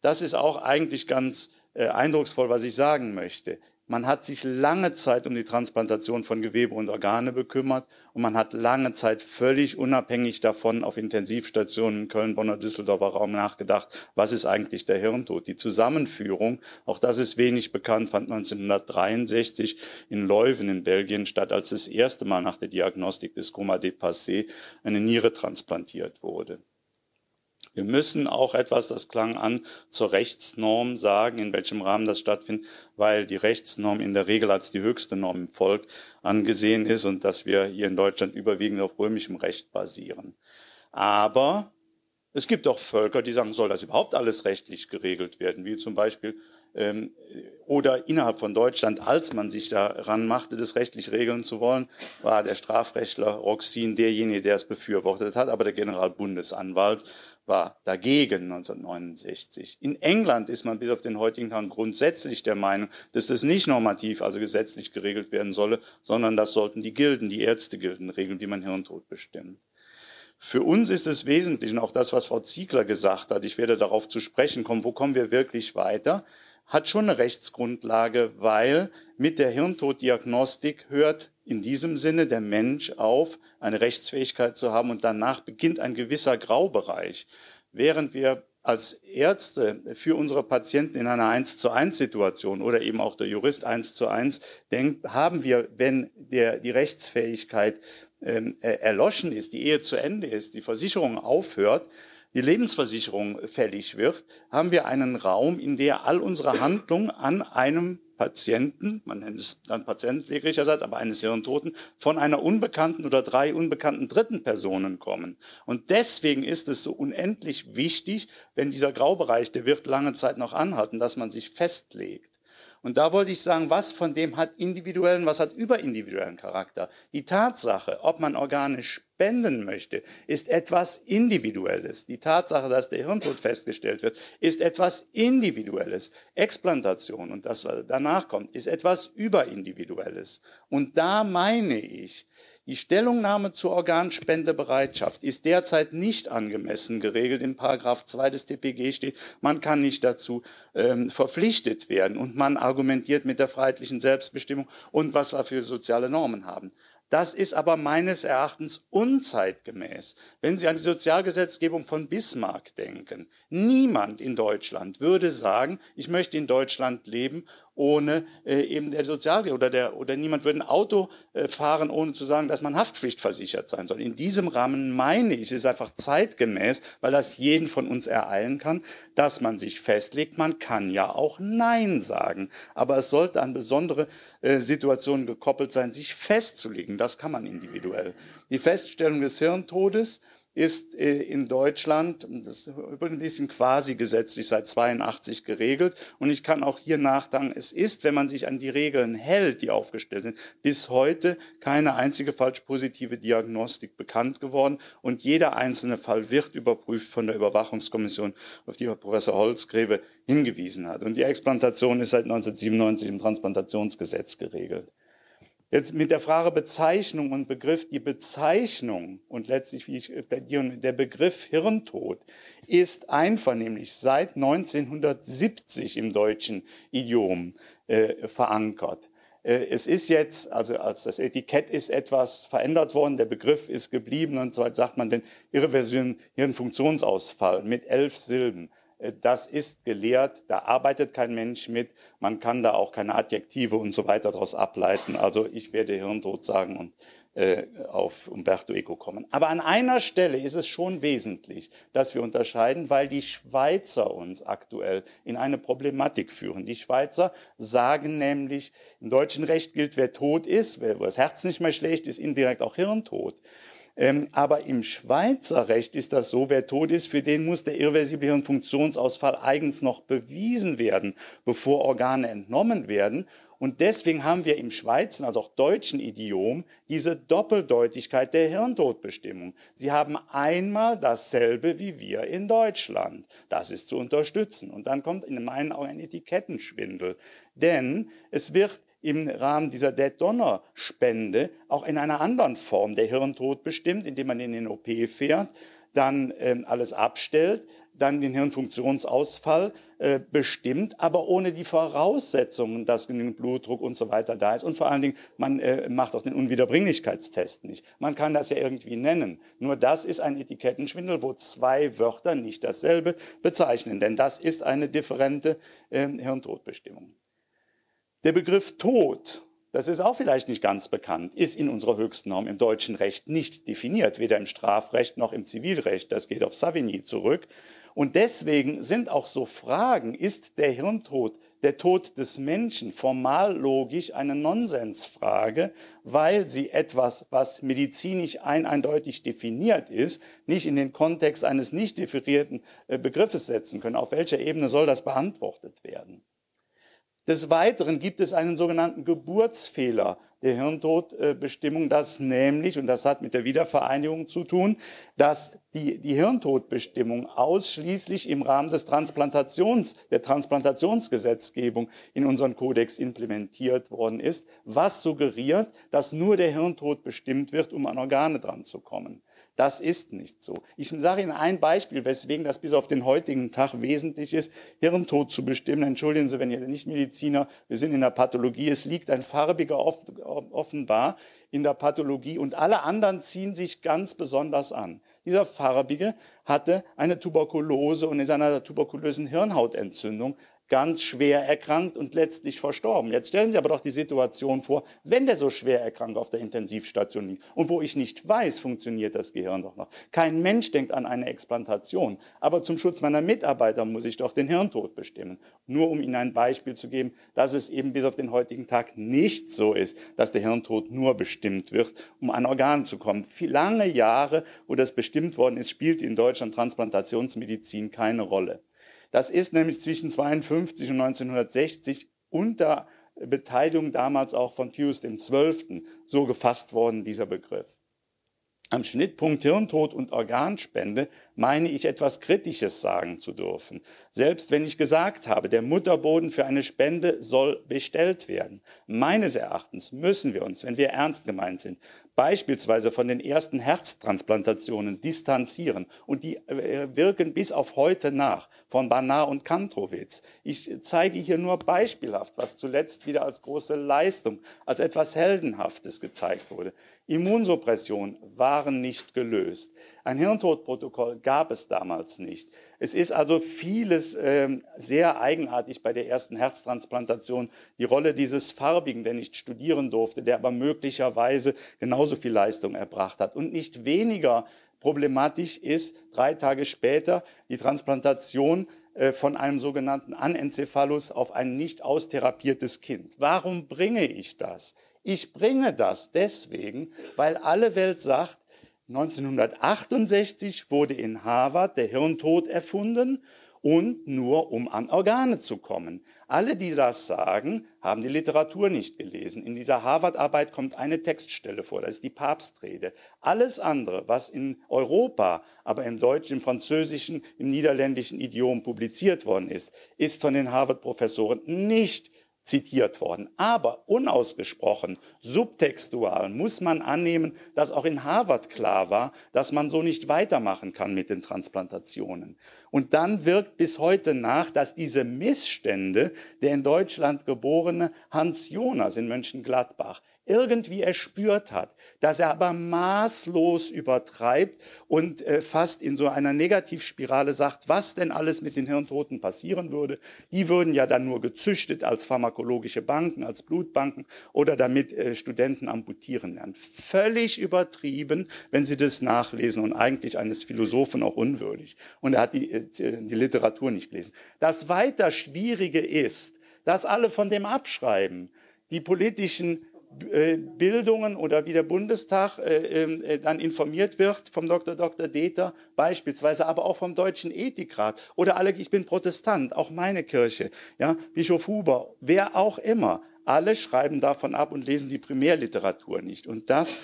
Das ist auch eigentlich ganz äh, eindrucksvoll, was ich sagen möchte. Man hat sich lange Zeit um die Transplantation von Gewebe und Organe bekümmert und man hat lange Zeit völlig unabhängig davon auf Intensivstationen Köln, Bonner, Düsseldorfer Raum nachgedacht, was ist eigentlich der Hirntod. Die Zusammenführung, auch das ist wenig bekannt, fand 1963 in Leuven in Belgien statt, als das erste Mal nach der Diagnostik des Coma dépassé eine Niere transplantiert wurde. Wir müssen auch etwas, das klang an, zur Rechtsnorm sagen, in welchem Rahmen das stattfindet, weil die Rechtsnorm in der Regel als die höchste Norm im Volk angesehen ist und dass wir hier in Deutschland überwiegend auf römischem Recht basieren. Aber es gibt auch Völker, die sagen, soll das überhaupt alles rechtlich geregelt werden, wie zum Beispiel ähm, oder innerhalb von Deutschland, als man sich daran machte, das rechtlich regeln zu wollen, war der Strafrechtler Roxin derjenige, der es befürwortet hat, aber der Generalbundesanwalt war dagegen 1969. In England ist man bis auf den heutigen Tag grundsätzlich der Meinung, dass das nicht normativ, also gesetzlich geregelt werden solle, sondern das sollten die Gilden, die Ärztegilden regeln, wie man Hirntod bestimmt. Für uns ist es wesentlich, und auch das, was Frau Ziegler gesagt hat, ich werde darauf zu sprechen kommen, wo kommen wir wirklich weiter, hat schon eine Rechtsgrundlage, weil mit der Hirntoddiagnostik hört in diesem Sinne der Mensch auf, eine Rechtsfähigkeit zu haben und danach beginnt ein gewisser Graubereich. Während wir als Ärzte für unsere Patienten in einer 1 zu 1 Situation oder eben auch der Jurist 1 zu 1 denkt, haben wir, wenn der, die Rechtsfähigkeit ähm, erloschen ist, die Ehe zu Ende ist, die Versicherung aufhört, die Lebensversicherung fällig wird, haben wir einen Raum, in der all unsere Handlungen an einem Patienten, man nennt es dann Patientenpflegerichtsatz, aber eines Hirntoten, von einer unbekannten oder drei unbekannten dritten Personen kommen. Und deswegen ist es so unendlich wichtig, wenn dieser Graubereich, der wird lange Zeit noch anhalten, dass man sich festlegt. Und da wollte ich sagen, was von dem hat individuellen, was hat überindividuellen Charakter. Die Tatsache, ob man Organe spenden möchte, ist etwas Individuelles. Die Tatsache, dass der Hirntod festgestellt wird, ist etwas Individuelles. Explantation und das, was danach kommt, ist etwas Überindividuelles. Und da meine ich, die Stellungnahme zur Organspendebereitschaft ist derzeit nicht angemessen geregelt. In Paragraph 2 des TPG steht, man kann nicht dazu ähm, verpflichtet werden und man argumentiert mit der freiheitlichen Selbstbestimmung und was wir für soziale Normen haben. Das ist aber meines Erachtens unzeitgemäß. Wenn Sie an die Sozialgesetzgebung von Bismarck denken, niemand in Deutschland würde sagen, ich möchte in Deutschland leben ohne äh, eben der Sozial oder der oder niemand würde ein Auto äh, fahren, ohne zu sagen, dass man haftpflichtversichert sein soll. In diesem Rahmen meine ich, ist einfach zeitgemäß, weil das jeden von uns ereilen kann, dass man sich festlegt. Man kann ja auch Nein sagen, aber es sollte an besondere äh, Situationen gekoppelt sein, sich festzulegen. Das kann man individuell. Die Feststellung des Hirntodes ist äh, in Deutschland, das ist übrigens bisschen quasi gesetzlich seit 82 geregelt. Und ich kann auch hier nachdenken, es ist, wenn man sich an die Regeln hält, die aufgestellt sind, bis heute keine einzige falsch positive Diagnostik bekannt geworden. Und jeder einzelne Fall wird überprüft von der Überwachungskommission, auf die Professor Holzgräbe hingewiesen hat. Und die Explantation ist seit 1997 im Transplantationsgesetz geregelt. Jetzt mit der Frage Bezeichnung und Begriff, die Bezeichnung und letztlich, wie ich plädiere, der Begriff Hirntod ist einvernehmlich seit 1970 im deutschen Idiom äh, verankert. Äh, es ist jetzt, also als das Etikett ist etwas verändert worden, der Begriff ist geblieben und so weiter sagt man den irreversiven Hirnfunktionsausfall mit elf Silben. Äh, das ist gelehrt, da arbeitet kein Mensch mit, man kann da auch keine Adjektive und so weiter daraus ableiten. Also ich werde Hirntod sagen und äh, auf Umberto Eco kommen. Aber an einer Stelle ist es schon wesentlich, dass wir unterscheiden, weil die Schweizer uns aktuell in eine Problematik führen. Die Schweizer sagen nämlich, im deutschen Recht gilt, wer tot ist, wer das Herz nicht mehr schlägt, ist indirekt auch Hirntod. Ähm, aber im Schweizer Recht ist das so, wer tot ist, für den muss der irreversible Hirnfunktionsausfall eigens noch bewiesen werden, bevor Organe entnommen werden. Und deswegen haben wir im Schweizer, also auch deutschen Idiom, diese Doppeldeutigkeit der Hirntodbestimmung. Sie haben einmal dasselbe wie wir in Deutschland. Das ist zu unterstützen. Und dann kommt in meinen Augen ein Etikettenschwindel. Denn es wird im Rahmen dieser Dead-Donor-Spende auch in einer anderen Form der Hirntod bestimmt, indem man in den OP fährt, dann äh, alles abstellt, dann den Hirnfunktionsausfall äh, bestimmt, aber ohne die Voraussetzungen, dass genügend Blutdruck und so weiter da ist. Und vor allen Dingen, man äh, macht auch den Unwiederbringlichkeitstest nicht. Man kann das ja irgendwie nennen. Nur das ist ein Etikettenschwindel, wo zwei Wörter nicht dasselbe bezeichnen, denn das ist eine differente äh, Hirntodbestimmung. Der Begriff Tod, das ist auch vielleicht nicht ganz bekannt, ist in unserer höchsten Norm im deutschen Recht nicht definiert, weder im Strafrecht noch im Zivilrecht. Das geht auf Savigny zurück. Und deswegen sind auch so Fragen, ist der Hirntod, der Tod des Menschen formal logisch eine Nonsensfrage, weil sie etwas, was medizinisch ein eindeutig definiert ist, nicht in den Kontext eines nicht definierten äh, Begriffes setzen können. Auf welcher Ebene soll das beantwortet werden? Des Weiteren gibt es einen sogenannten Geburtsfehler der Hirntodbestimmung, das nämlich, und das hat mit der Wiedervereinigung zu tun, dass die, die Hirntodbestimmung ausschließlich im Rahmen des Transplantations, der Transplantationsgesetzgebung in unseren Kodex implementiert worden ist, was suggeriert, dass nur der Hirntod bestimmt wird, um an Organe dran zu kommen. Das ist nicht so. Ich sage Ihnen ein Beispiel, weswegen das bis auf den heutigen Tag wesentlich ist, Hirntod zu bestimmen. Entschuldigen Sie, wenn ihr nicht Mediziner, wir sind in der Pathologie, es liegt ein farbiger offenbar in der Pathologie und alle anderen ziehen sich ganz besonders an. Dieser Farbige hatte eine Tuberkulose und ist an einer tuberkulösen Hirnhautentzündung ganz schwer erkrankt und letztlich verstorben. Jetzt stellen Sie aber doch die Situation vor, wenn der so schwer erkrankt auf der Intensivstation liegt und wo ich nicht weiß, funktioniert das Gehirn doch noch. Kein Mensch denkt an eine Explantation, aber zum Schutz meiner Mitarbeiter muss ich doch den Hirntod bestimmen. Nur um Ihnen ein Beispiel zu geben, dass es eben bis auf den heutigen Tag nicht so ist, dass der Hirntod nur bestimmt wird, um an Organen zu kommen. Lange Jahre, wo das bestimmt worden ist, spielt in Deutschland Transplantationsmedizin keine Rolle. Das ist nämlich zwischen 52 und 1960 unter Beteiligung damals auch von Pius XII. so gefasst worden, dieser Begriff. Am Schnittpunkt Hirntod und Organspende meine ich etwas Kritisches sagen zu dürfen. Selbst wenn ich gesagt habe, der Mutterboden für eine Spende soll bestellt werden. Meines Erachtens müssen wir uns, wenn wir ernst gemeint sind, beispielsweise von den ersten Herztransplantationen distanzieren und die äh, wirken bis auf heute nach von Banar und Kantrowitz. Ich zeige hier nur beispielhaft, was zuletzt wieder als große Leistung, als etwas Heldenhaftes gezeigt wurde. Immunsuppression waren nicht gelöst. Ein Hirntodprotokoll gab es damals nicht. Es ist also vieles äh, sehr eigenartig bei der ersten Herztransplantation. Die Rolle dieses Farbigen, der nicht studieren durfte, der aber möglicherweise genauso viel Leistung erbracht hat. Und nicht weniger problematisch ist drei Tage später die Transplantation äh, von einem sogenannten Anencephalus auf ein nicht austherapiertes Kind. Warum bringe ich das? Ich bringe das deswegen, weil alle Welt sagt, 1968 wurde in Harvard der Hirntod erfunden und nur um an Organe zu kommen. Alle, die das sagen, haben die Literatur nicht gelesen. In dieser Harvard-Arbeit kommt eine Textstelle vor, das ist die Papstrede. Alles andere, was in Europa, aber im deutschen, im französischen, im niederländischen Idiom publiziert worden ist, ist von den Harvard-Professoren nicht zitiert worden. Aber unausgesprochen, subtextual muss man annehmen, dass auch in Harvard klar war, dass man so nicht weitermachen kann mit den Transplantationen. Und dann wirkt bis heute nach, dass diese Missstände der in Deutschland geborene Hans Jonas in Mönchengladbach irgendwie erspürt hat, dass er aber maßlos übertreibt und äh, fast in so einer Negativspirale sagt, was denn alles mit den Hirntoten passieren würde. Die würden ja dann nur gezüchtet als pharmakologische Banken, als Blutbanken oder damit äh, Studenten amputieren lernen. Völlig übertrieben, wenn Sie das nachlesen und eigentlich eines Philosophen auch unwürdig. Und er hat die, äh, die Literatur nicht gelesen. Das weiter Schwierige ist, dass alle von dem abschreiben. Die politischen äh, Bildungen oder wie der Bundestag äh, ähm, äh, dann informiert wird vom Dr. Dr. Deter beispielsweise, aber auch vom Deutschen Ethikrat oder alle, ich bin Protestant, auch meine Kirche, ja, Bischof Huber, wer auch immer. Alle schreiben davon ab und lesen die Primärliteratur nicht. Und das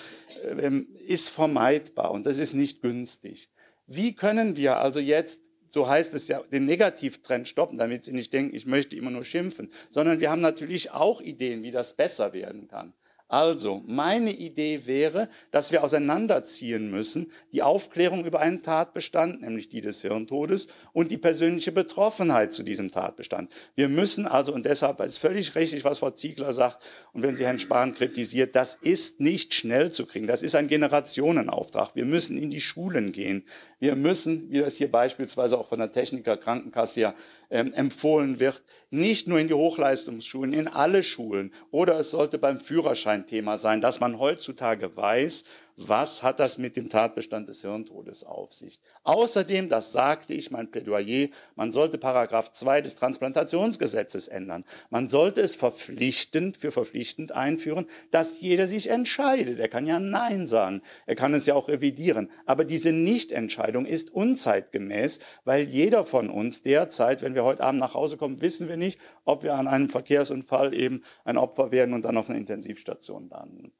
ähm, ist vermeidbar und das ist nicht günstig. Wie können wir also jetzt so heißt es ja, den Negativtrend stoppen, damit sie nicht denken, ich möchte immer nur schimpfen, sondern wir haben natürlich auch Ideen, wie das besser werden kann. Also, meine Idee wäre, dass wir auseinanderziehen müssen die Aufklärung über einen Tatbestand, nämlich die des Hirntodes, und die persönliche Betroffenheit zu diesem Tatbestand. Wir müssen also, und deshalb ist völlig richtig, was Frau Ziegler sagt, und wenn sie Herrn Spahn kritisiert, das ist nicht schnell zu kriegen. Das ist ein Generationenauftrag. Wir müssen in die Schulen gehen. Wir müssen, wie das hier beispielsweise auch von der Techniker Krankenkasse ja ähm, empfohlen wird, nicht nur in die Hochleistungsschulen, in alle Schulen. Oder es sollte beim Führerschein Thema sein, dass man heutzutage weiß, was hat das mit dem Tatbestand des Hirntodes auf sich. Außerdem, das sagte ich, mein Plädoyer, man sollte Paragraph 2 des Transplantationsgesetzes ändern. Man sollte es verpflichtend, für verpflichtend einführen, dass jeder sich entscheidet. Er kann ja Nein sagen. Er kann es ja auch revidieren. Aber diese Nichtentscheidung ist unzeitgemäß, weil jeder von uns derzeit, wenn wir heute Abend nach Hause kommen, wissen wir nicht, ob wir an einem Verkehrsunfall eben ein Opfer werden und dann auf einer Intensivstation landen.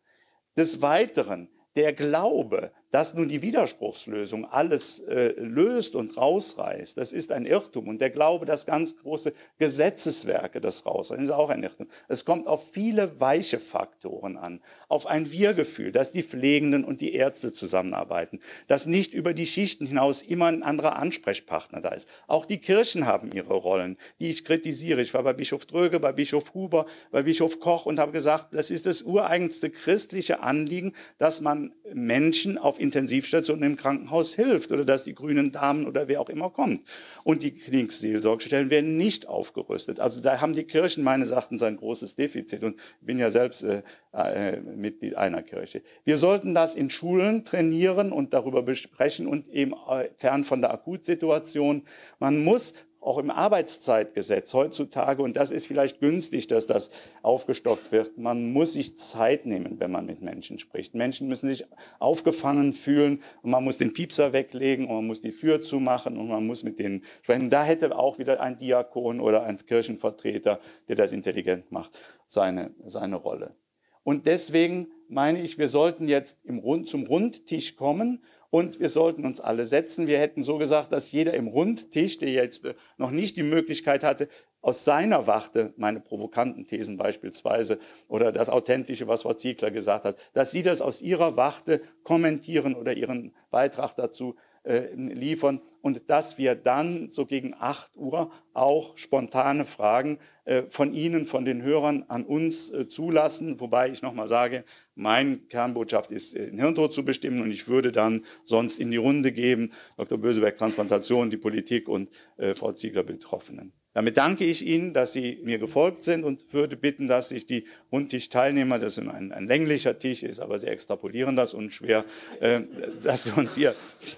Des Weiteren, der Glaube, dass nun die Widerspruchslösung alles äh, löst und rausreißt, das ist ein Irrtum. Und der Glaube, dass ganz große Gesetzeswerke das rausreißen, ist auch ein Irrtum. Es kommt auf viele weiche Faktoren an, auf ein Wir-Gefühl, dass die Pflegenden und die Ärzte zusammenarbeiten, dass nicht über die Schichten hinaus immer ein anderer Ansprechpartner da ist. Auch die Kirchen haben ihre Rollen, die ich kritisiere. Ich war bei Bischof Dröge, bei Bischof Huber, bei Bischof Koch und habe gesagt, das ist das ureigenste christliche Anliegen, dass man Menschen auf Intensivstation im Krankenhaus hilft oder dass die grünen Damen oder wer auch immer kommt. Und die Klinikseelsorgestellen werden nicht aufgerüstet. Also da haben die Kirchen meines Erachtens ein großes Defizit. Und ich bin ja selbst äh, äh, Mitglied einer Kirche. Wir sollten das in Schulen trainieren und darüber besprechen und eben äh, fern von der Akutsituation. Man muss auch im Arbeitszeitgesetz heutzutage, und das ist vielleicht günstig, dass das aufgestockt wird, man muss sich Zeit nehmen, wenn man mit Menschen spricht. Menschen müssen sich aufgefangen fühlen und man muss den Piepser weglegen und man muss die Tür zumachen und man muss mit denen sprechen. Da hätte auch wieder ein Diakon oder ein Kirchenvertreter, der das intelligent macht, seine, seine Rolle. Und deswegen meine ich, wir sollten jetzt im Rund, zum Rundtisch kommen und wir sollten uns alle setzen. Wir hätten so gesagt, dass jeder im Rundtisch, der jetzt noch nicht die Möglichkeit hatte, aus seiner Warte, meine provokanten Thesen beispielsweise, oder das Authentische, was Frau Ziegler gesagt hat, dass Sie das aus Ihrer Warte kommentieren oder Ihren Beitrag dazu äh, liefern und dass wir dann so gegen 8 Uhr auch spontane Fragen äh, von Ihnen, von den Hörern an uns äh, zulassen. Wobei ich nochmal sage, mein Kernbotschaft ist, den Hirntod zu bestimmen und ich würde dann sonst in die Runde geben, Dr. Böseberg, Transplantation, die Politik und äh, Frau Ziegler Betroffenen. Damit danke ich Ihnen, dass Sie mir gefolgt sind und würde bitten, dass sich die Rundtisch-Teilnehmer, das ein, ein länglicher Tisch ist, aber Sie extrapolieren das unschwer, äh, dass wir uns hier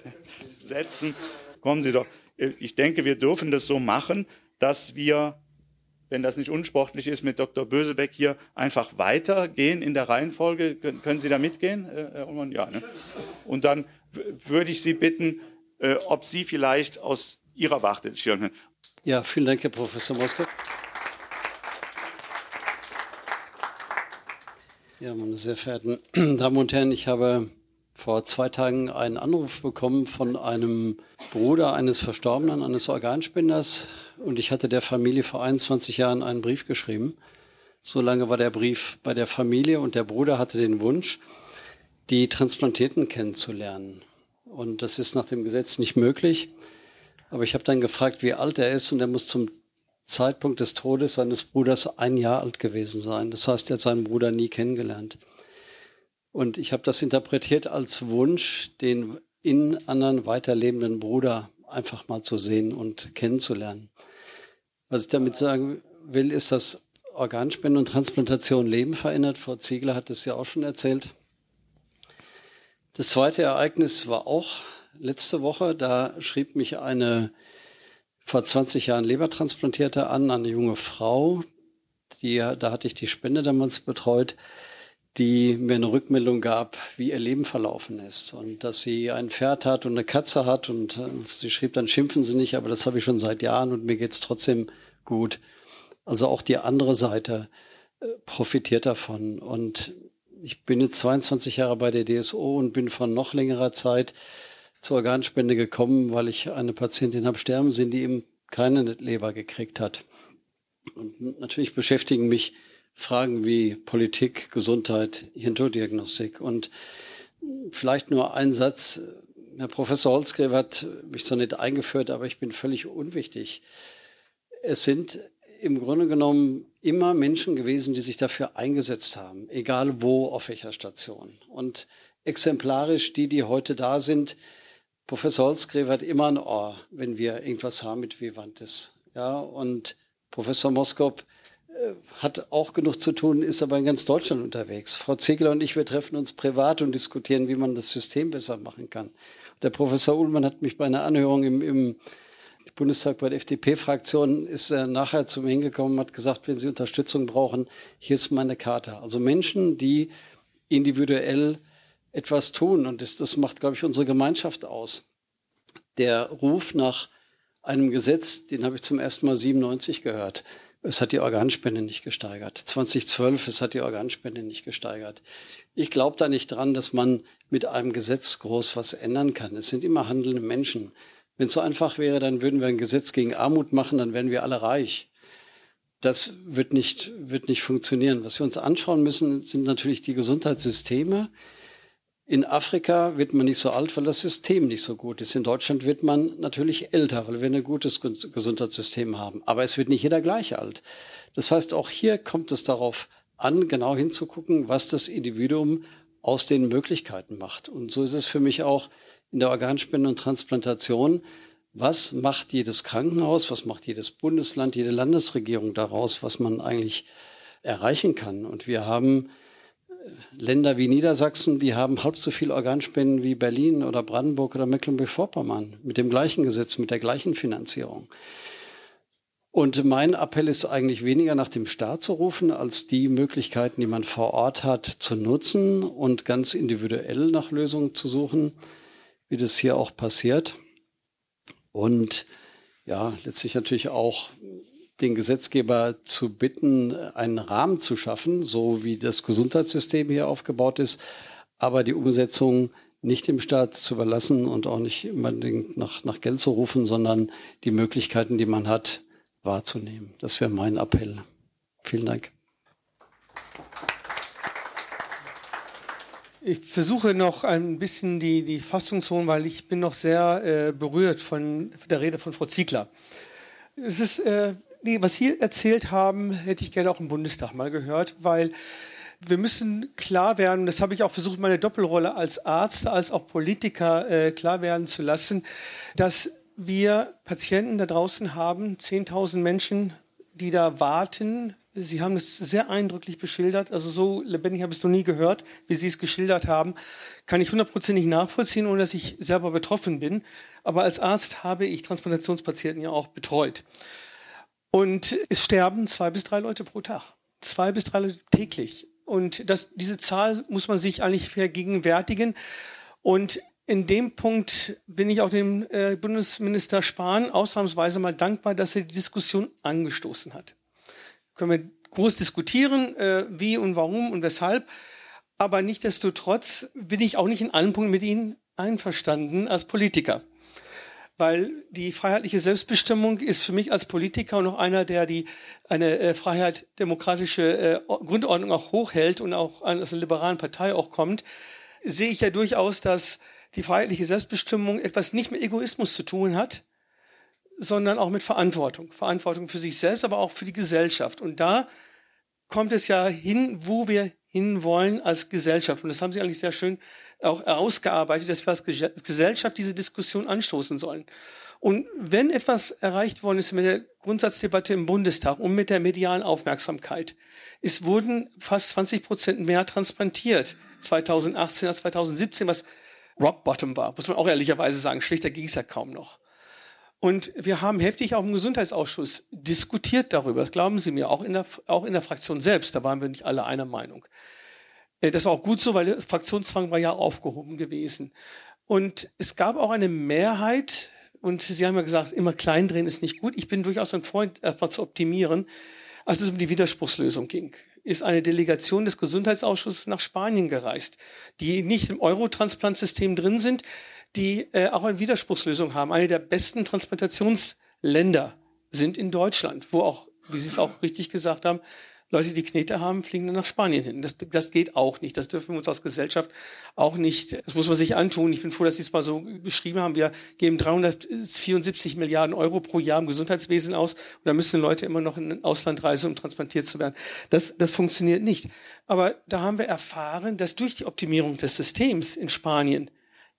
setzen. Kommen Sie doch. Ich denke, wir dürfen das so machen, dass wir, wenn das nicht unsportlich ist, mit Dr. Bösebeck hier einfach weitergehen in der Reihenfolge. Können Sie da mitgehen, äh, Herr Ullmann? Ja. Ne? Und dann würde ich Sie bitten, äh, ob Sie vielleicht aus Ihrer Warte. Ja, vielen Dank, Herr Professor Moskau. Ja, meine sehr verehrten Damen und Herren, ich habe vor zwei Tagen einen Anruf bekommen von einem Bruder eines Verstorbenen, eines Organspenders. Und ich hatte der Familie vor 21 Jahren einen Brief geschrieben. So lange war der Brief bei der Familie und der Bruder hatte den Wunsch, die Transplantierten kennenzulernen. Und das ist nach dem Gesetz nicht möglich. Aber ich habe dann gefragt, wie alt er ist und er muss zum Zeitpunkt des Todes seines Bruders ein Jahr alt gewesen sein. Das heißt, er hat seinen Bruder nie kennengelernt. Und ich habe das interpretiert als Wunsch, den in anderen weiterlebenden Bruder einfach mal zu sehen und kennenzulernen. Was ich damit sagen will, ist, dass Organspende und Transplantation Leben verändert. Frau Ziegler hat es ja auch schon erzählt. Das zweite Ereignis war auch letzte Woche. Da schrieb mich eine vor 20 Jahren Lebertransplantierte an, eine junge Frau. Die, da hatte ich die Spende damals betreut die mir eine Rückmeldung gab, wie ihr Leben verlaufen ist und dass sie ein Pferd hat und eine Katze hat und äh, sie schrieb dann schimpfen Sie nicht, aber das habe ich schon seit Jahren und mir geht's trotzdem gut. Also auch die andere Seite äh, profitiert davon und ich bin jetzt 22 Jahre bei der DSO und bin von noch längerer Zeit zur Organspende gekommen, weil ich eine Patientin habe sterben sehen, die eben keine Leber gekriegt hat. Und natürlich beschäftigen mich Fragen wie Politik, Gesundheit, Hirndiagnostik. Und vielleicht nur ein Satz. Herr Professor Holzgräber hat mich so nicht eingeführt, aber ich bin völlig unwichtig. Es sind im Grunde genommen immer Menschen gewesen, die sich dafür eingesetzt haben, egal wo, auf welcher Station. Und exemplarisch die, die heute da sind, Professor Holzgräber hat immer ein Ohr, wenn wir irgendwas haben mit Vivantes. Ja, und Professor Moskop hat auch genug zu tun, ist aber in ganz Deutschland unterwegs. Frau Ziegler und ich, wir treffen uns privat und diskutieren, wie man das System besser machen kann. Der Professor Ullmann hat mich bei einer Anhörung im, im Bundestag bei der FDP-Fraktion ist er nachher zu mir hingekommen und hat gesagt, wenn Sie Unterstützung brauchen, hier ist meine Karte. Also Menschen, die individuell etwas tun und das, das macht, glaube ich, unsere Gemeinschaft aus. Der Ruf nach einem Gesetz, den habe ich zum ersten Mal 97 gehört es hat die Organspende nicht gesteigert. 2012, es hat die Organspende nicht gesteigert. Ich glaube da nicht dran, dass man mit einem Gesetz groß was ändern kann. Es sind immer handelnde Menschen. Wenn es so einfach wäre, dann würden wir ein Gesetz gegen Armut machen, dann wären wir alle reich. Das wird nicht, wird nicht funktionieren. Was wir uns anschauen müssen, sind natürlich die Gesundheitssysteme. In Afrika wird man nicht so alt, weil das System nicht so gut ist. In Deutschland wird man natürlich älter, weil wir ein gutes Gesundheitssystem haben. Aber es wird nicht jeder gleich alt. Das heißt, auch hier kommt es darauf an, genau hinzugucken, was das Individuum aus den Möglichkeiten macht. Und so ist es für mich auch in der Organspende und Transplantation. Was macht jedes Krankenhaus, was macht jedes Bundesland, jede Landesregierung daraus, was man eigentlich erreichen kann? Und wir haben Länder wie Niedersachsen, die haben halb so viel Organspenden wie Berlin oder Brandenburg oder Mecklenburg-Vorpommern mit dem gleichen Gesetz, mit der gleichen Finanzierung. Und mein Appell ist eigentlich weniger nach dem Staat zu rufen, als die Möglichkeiten, die man vor Ort hat, zu nutzen und ganz individuell nach Lösungen zu suchen, wie das hier auch passiert. Und ja, letztlich natürlich auch den Gesetzgeber zu bitten, einen Rahmen zu schaffen, so wie das Gesundheitssystem hier aufgebaut ist, aber die Umsetzung nicht dem Staat zu überlassen und auch nicht unbedingt nach, nach Geld zu rufen, sondern die Möglichkeiten, die man hat, wahrzunehmen. Das wäre mein Appell. Vielen Dank. Ich versuche noch ein bisschen die, die Fassung zu holen, weil ich bin noch sehr äh, berührt von der Rede von Frau Ziegler. Es ist äh, nee, was Sie erzählt haben, hätte ich gerne auch im Bundestag mal gehört, weil wir müssen klar werden, das habe ich auch versucht, meine Doppelrolle als Arzt, als auch Politiker äh, klar werden zu lassen, dass wir Patienten da draußen haben, 10.000 Menschen, die da warten. Sie haben es sehr eindrücklich beschildert. Also so lebendig habe ich es noch nie gehört, wie Sie es geschildert haben. Kann ich hundertprozentig nachvollziehen, ohne dass ich selber betroffen bin. Aber als Arzt habe ich Transplantationspatienten ja auch betreut. Und es sterben zwei bis drei Leute pro Tag. Zwei bis drei Leute täglich. Und das, diese Zahl muss man sich eigentlich vergegenwärtigen. Und in dem Punkt bin ich auch dem äh, Bundesminister Spahn ausnahmsweise mal dankbar, dass er die Diskussion angestoßen hat. Können wir groß diskutieren, äh, wie und warum und weshalb. Aber nichtdestotrotz bin ich auch nicht in allen Punkten mit Ihnen einverstanden als Politiker weil die freiheitliche Selbstbestimmung ist für mich als Politiker und auch einer, der die eine äh, Freiheit demokratische äh, Grundordnung auch hochhält und auch aus einer liberalen Partei auch kommt, sehe ich ja durchaus, dass die freiheitliche Selbstbestimmung etwas nicht mit Egoismus zu tun hat, sondern auch mit Verantwortung. Verantwortung für sich selbst, aber auch für die Gesellschaft. Und da kommt es ja hin, wo wir hinwollen als Gesellschaft. Und das haben Sie eigentlich sehr schön auch herausgearbeitet, dass wir als Gesellschaft diese Diskussion anstoßen sollen. Und wenn etwas erreicht worden ist mit der Grundsatzdebatte im Bundestag und mit der medialen Aufmerksamkeit, es wurden fast 20 Prozent mehr transplantiert 2018 als 2017, was Rock Bottom war, muss man auch ehrlicherweise sagen. Schlechter ging es ja kaum noch. Und wir haben heftig auch im Gesundheitsausschuss diskutiert darüber. Das glauben Sie mir, auch in der, auch in der Fraktion selbst. Da waren wir nicht alle einer Meinung. Äh, das war auch gut so, weil der Fraktionszwang war ja aufgehoben gewesen. Und es gab auch eine Mehrheit, und Sie haben ja gesagt, immer klein drehen ist nicht gut. Ich bin durchaus ein Freund, erstmal zu optimieren. Als es um die Widerspruchslösung ging, ist eine Delegation des Gesundheitsausschusses nach Spanien gereist, die nicht im Eurotransplantsystem drin sind, die äh, auch eine Widerspruchslösung haben. Eine der besten Transplantationsländer sind in Deutschland, wo auch, wie Sie es auch richtig gesagt haben, Leute, die Knete haben, fliegen dann nach Spanien hin. Das, das geht auch nicht. Das dürfen wir uns als Gesellschaft auch nicht, das muss man sich antun. Ich bin froh, dass Sie es mal so beschrieben haben. Wir geben 374 Milliarden Euro pro Jahr im Gesundheitswesen aus und da müssen Leute immer noch in ein Ausland reisen, um transplantiert zu werden. Das, das funktioniert nicht. Aber da haben wir erfahren, dass durch die Optimierung des Systems in Spanien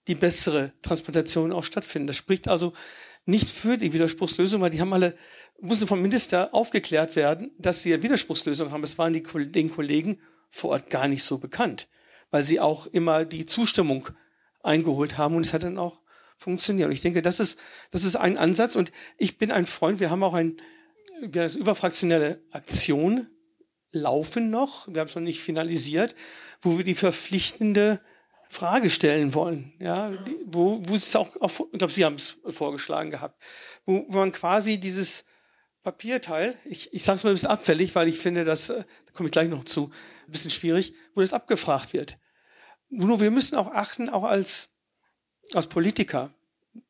die bessere Transplantation auch stattfinden. Das spricht also nicht für die Widerspruchslösung, weil die haben alle musste vom Minister aufgeklärt werden, dass sie eine Widerspruchslösung haben. Es waren die, den Kollegen vor Ort gar nicht so bekannt, weil sie auch immer die Zustimmung eingeholt haben und es hat dann auch funktioniert. Und ich denke, das ist, das ist ein Ansatz und ich bin ein Freund, wir haben auch ein, wir haben eine überfraktionelle Aktion laufen noch, wir haben es noch nicht finalisiert, wo wir die verpflichtende Frage stellen wollen, ja, wo, wo es auch, auch ich glaube, Sie haben es vorgeschlagen gehabt, wo, wo man quasi dieses Papierteil, ich, ich sage es mal ein bisschen abfällig, weil ich finde, dass, äh, da komme ich gleich noch zu, ein bisschen schwierig, wo das abgefragt wird. Nur wir müssen auch achten, auch als, als Politiker,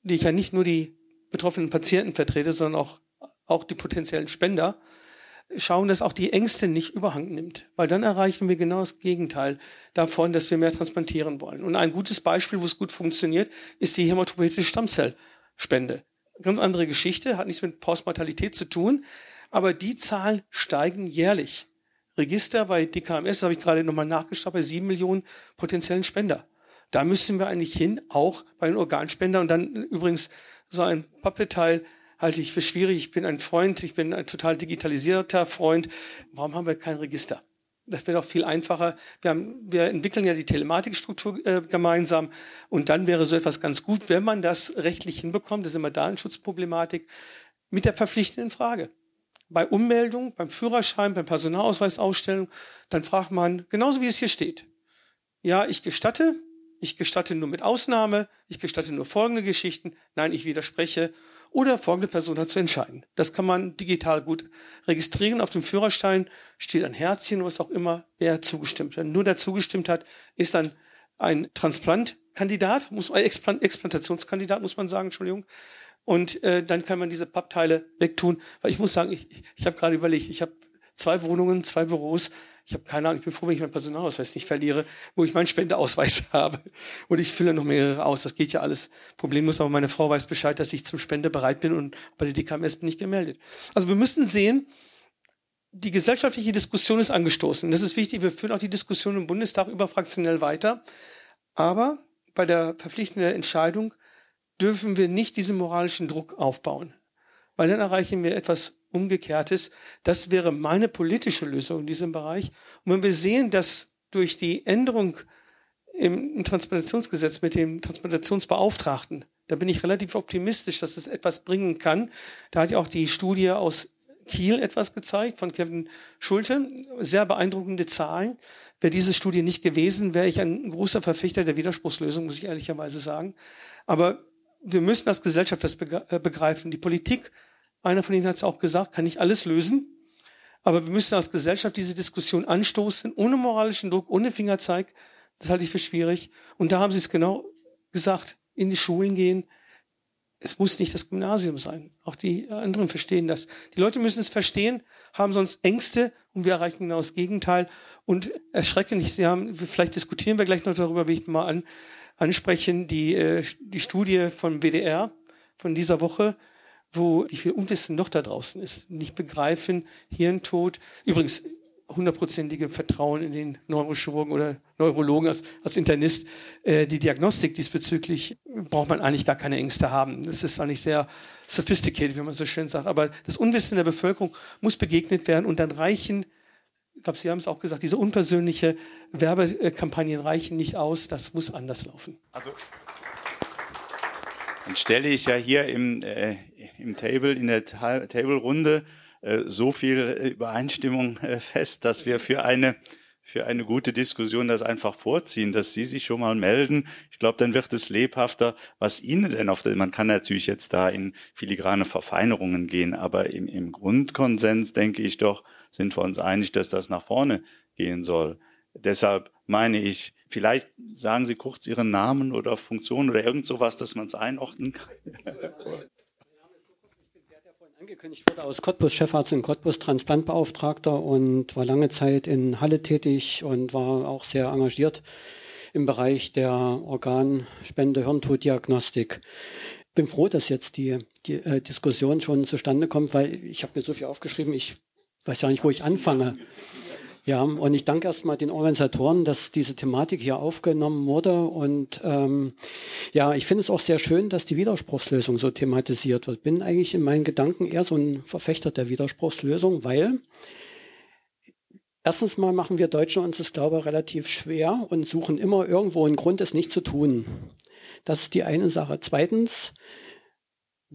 die ich ja nicht nur die betroffenen Patienten vertrete, sondern auch, auch die potenziellen Spender, schauen, dass auch die Ängste nicht überhang nimmt. Weil dann erreichen wir genau das Gegenteil davon, dass wir mehr transplantieren wollen. Und ein gutes Beispiel, wo es gut funktioniert, ist die hämatopoietische Stammzellspende ganz andere Geschichte, hat nichts mit Postmortalität zu tun, aber die Zahlen steigen jährlich. Register bei DKMS, habe ich gerade nochmal nachgeschaut, bei sieben Millionen potenziellen Spender. Da müssen wir eigentlich hin, auch bei den Organspendern. Und dann übrigens so ein Pappdetail halte ich für schwierig. Ich bin ein Freund, ich bin ein total digitalisierter Freund. Warum haben wir kein Register? Das wäre doch viel einfacher. Wir, haben, wir entwickeln ja die Telematikstruktur äh, gemeinsam und dann wäre so etwas ganz gut, wenn man das rechtlich hinbekommt. Das ist immer Datenschutzproblematik mit der verpflichtenden Frage. Bei Ummeldung, beim Führerschein, beim Personalausweisausstellung, dann fragt man, genauso wie es hier steht. Ja, ich gestatte, ich gestatte nur mit Ausnahme, ich gestatte nur folgende Geschichten, nein, ich widerspreche oder folgende Person hat zu entscheiden. Das kann man digital gut registrieren. Auf dem Führerstein steht ein Herzchen, was auch immer, wer zugestimmt hat. Nur der zugestimmt hat, ist dann ein Transplantkandidat, muss, ein Explantationskandidat, muss man sagen, Entschuldigung. Und äh, dann kann man diese Pappteile wegtun. Weil ich muss sagen, ich, ich habe gerade überlegt, ich habe zwei Wohnungen, zwei Büros. Ich habe keine Ahnung, ich bin froh, wenn ich meinen Personalausweis nicht verliere, wo ich meinen Spendeausweis habe. Und ich fülle noch mehrere aus. Das geht ja alles. Problem muss aber meine Frau weiß Bescheid, dass ich zum Spende bereit bin und bei der DKMS bin ich gemeldet. Also wir müssen sehen, die gesellschaftliche Diskussion ist angestoßen. Das ist wichtig. Wir führen auch die Diskussion im Bundestag überfraktionell weiter. Aber bei der verpflichtenden Entscheidung dürfen wir nicht diesen moralischen Druck aufbauen, weil dann erreichen wir etwas Umgekehrtes. Das wäre meine politische Lösung in diesem Bereich. Und wenn wir sehen, dass durch die Änderung im Transplantationsgesetz mit dem Transplantationsbeauftragten, da bin ich relativ optimistisch, dass es etwas bringen kann. Da hat ja auch die Studie aus Kiel etwas gezeigt von Kevin Schulte. Sehr beeindruckende Zahlen. Wäre diese Studie nicht gewesen, wäre ich ein großer Verfechter der Widerspruchslösung, muss ich ehrlicherweise sagen. Aber wir müssen als Gesellschaft das äh, begreifen. Die Politik, einer von Ihnen hat es auch gesagt, kann nicht alles lösen. Aber wir müssen als Gesellschaft diese Diskussion anstoßen, ohne moralischen Druck, ohne Fingerzeig. Das halte ich für schwierig. Und da haben Sie es genau gesagt, in die Schulen gehen. Es muss nicht das Gymnasium sein. Auch die anderen verstehen das. Die Leute müssen es verstehen, haben sonst Ängste und wir erreichen genau das Gegenteil. Und erschrecken nicht. Sie haben, vielleicht diskutieren wir gleich noch darüber, wie ich mal an, ansprechen, die, äh, die Studie vom WDR von dieser Woche, wo wie viel Unwissen noch da draußen ist. Nicht begreifen, Hirntod. Übrigens, hundertprozentige Vertrauen in den Neurochirurgen oder Neurologen als, als Internist. Äh, die Diagnostik diesbezüglich braucht man eigentlich gar keine Ängste haben. Das ist eigentlich sehr sophisticated, wie man so schön sagt. Aber das Unwissen der Bevölkerung muss begegnet werden und dann reichen ich glaube, Sie haben es auch gesagt, diese unpersönliche Werbekampagnen reichen nicht aus, das muss anders laufen. Also dann stelle ich ja hier im, äh, im Table, in der Table-Runde äh, so viel Übereinstimmung äh, fest, dass wir für eine für eine gute Diskussion das einfach vorziehen, dass Sie sich schon mal melden. Ich glaube, dann wird es lebhafter, was Ihnen denn auf der, man kann natürlich jetzt da in filigrane Verfeinerungen gehen, aber im, im Grundkonsens denke ich doch, sind wir uns einig, dass das nach vorne gehen soll. Deshalb meine ich, vielleicht sagen Sie kurz Ihren Namen oder Funktion oder irgend sowas, dass man es einordnen kann. angekündigt wurde, aus Cottbus, Chefarzt in Cottbus, Transplantbeauftragter und war lange Zeit in Halle tätig und war auch sehr engagiert im Bereich der Organspende, Hirntoddiagnostik. Bin froh, dass jetzt die, die äh, Diskussion schon zustande kommt, weil ich habe mir so viel aufgeschrieben, ich weiß ja nicht, wo ich anfange. Ja, und ich danke erstmal den Organisatoren, dass diese Thematik hier aufgenommen wurde. Und ähm, ja, ich finde es auch sehr schön, dass die Widerspruchslösung so thematisiert wird. Bin eigentlich in meinen Gedanken eher so ein Verfechter der Widerspruchslösung, weil erstens mal machen wir Deutschen uns das, glaube ich, relativ schwer und suchen immer irgendwo einen Grund, es nicht zu tun. Das ist die eine Sache. Zweitens,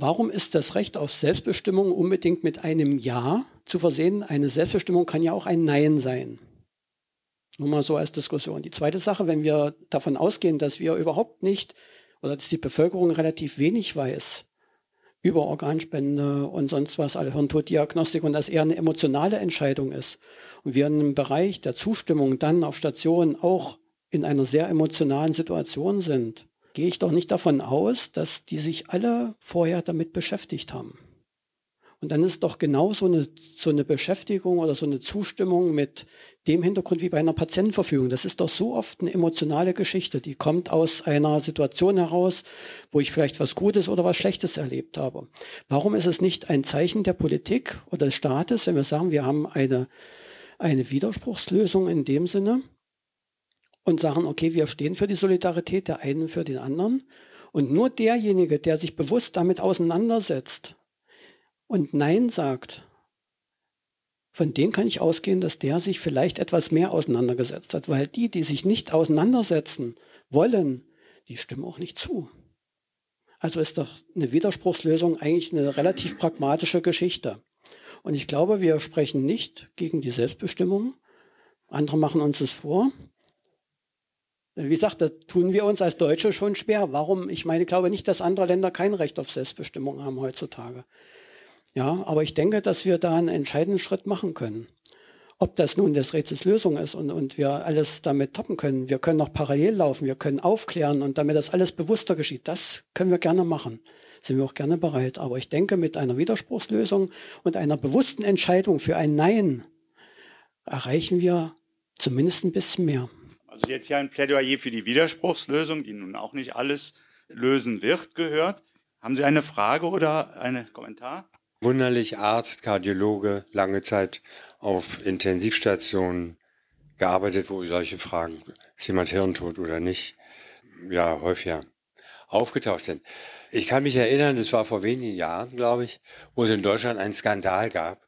warum ist das Recht auf Selbstbestimmung unbedingt mit einem Ja zu versehen. Eine Selbstbestimmung kann ja auch ein Nein sein. Nur mal so als Diskussion. Die zweite Sache, wenn wir davon ausgehen, dass wir überhaupt nicht oder dass die Bevölkerung relativ wenig weiß über Organspende und sonst was, alle Hirntoddiagnostik und das eher eine emotionale Entscheidung ist und wir in einem Bereich der Zustimmung dann auf Station auch in einer sehr emotionalen Situation sind, gehe ich doch nicht davon aus, dass die sich alle vorher damit beschäftigt haben. Und dann ist doch genau so eine, so eine Beschäftigung oder so eine Zustimmung mit dem Hintergrund wie bei einer Patientenverfügung. Das ist doch so oft eine emotionale Geschichte. Die kommt aus einer Situation heraus, wo ich vielleicht was Gutes oder was Schlechtes erlebt habe. Warum ist es nicht ein Zeichen der Politik oder des Staates, wenn wir sagen, wir haben eine eine Widerspruchslösung in dem Sinne und sagen, okay, wir stehen für die Solidarität der einen für den anderen. Und nur derjenige, der sich bewusst damit auseinandersetzt und Nein sagt, von dem kann ich ausgehen, dass der sich vielleicht etwas mehr auseinandergesetzt hat, weil die, die sich nicht auseinandersetzen wollen, die stimmen auch nicht zu. Also ist doch eine Widerspruchslösung eigentlich eine relativ pragmatische Geschichte. Und ich glaube, wir sprechen nicht gegen die Selbstbestimmung. Andere machen uns es vor. Wie gesagt, da tun wir uns als Deutsche schon schwer. Warum? Ich meine, ich glaube nicht, dass andere Länder kein Recht auf Selbstbestimmung haben heutzutage. Ja, aber ich denke, dass wir da einen entscheidenden Schritt machen können. Ob das nun des Rätsels Lösung ist und, und wir alles damit toppen können. Wir können noch parallel laufen, wir können aufklären und damit das alles bewusster geschieht. Das können wir gerne machen. Sind wir auch gerne bereit. Aber ich denke, mit einer Widerspruchslösung und einer bewussten Entscheidung für ein Nein erreichen wir zumindest ein bisschen mehr. Also jetzt hier ein Plädoyer für die Widerspruchslösung, die nun auch nicht alles lösen wird, gehört. Haben Sie eine Frage oder einen Kommentar? Wunderlich Arzt, Kardiologe, lange Zeit auf Intensivstationen gearbeitet, wo solche Fragen, ist jemand hirntot oder nicht, ja, häufiger aufgetaucht sind. Ich kann mich erinnern, das war vor wenigen Jahren, glaube ich, wo es in Deutschland einen Skandal gab,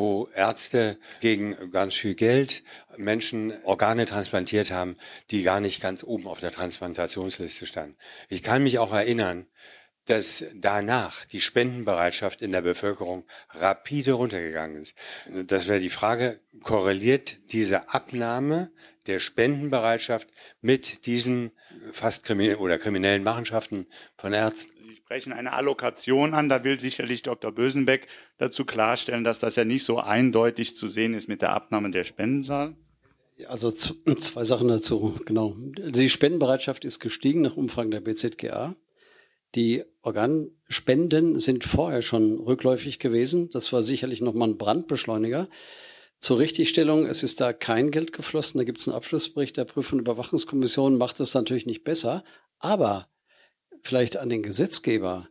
wo Ärzte gegen ganz viel Geld Menschen Organe transplantiert haben, die gar nicht ganz oben auf der Transplantationsliste standen. Ich kann mich auch erinnern, dass danach die Spendenbereitschaft in der Bevölkerung rapide runtergegangen ist. Das wäre die Frage, korreliert diese Abnahme der Spendenbereitschaft mit diesen fast kriminellen oder kriminellen Machenschaften von Ärzten? Sprechen eine Allokation an, da will sicherlich Dr. Bösenbeck dazu klarstellen, dass das ja nicht so eindeutig zu sehen ist mit der Abnahme der Spendenzahl. Also zwei Sachen dazu, genau. Die Spendenbereitschaft ist gestiegen nach Umfragen der BZGA. Die Organspenden sind vorher schon rückläufig gewesen. Das war sicherlich nochmal ein Brandbeschleuniger. Zur Richtigstellung, es ist da kein Geld geflossen. Da gibt es einen Abschlussbericht der Prüf- und Überwachungskommission, macht das natürlich nicht besser. Aber vielleicht an den Gesetzgeber.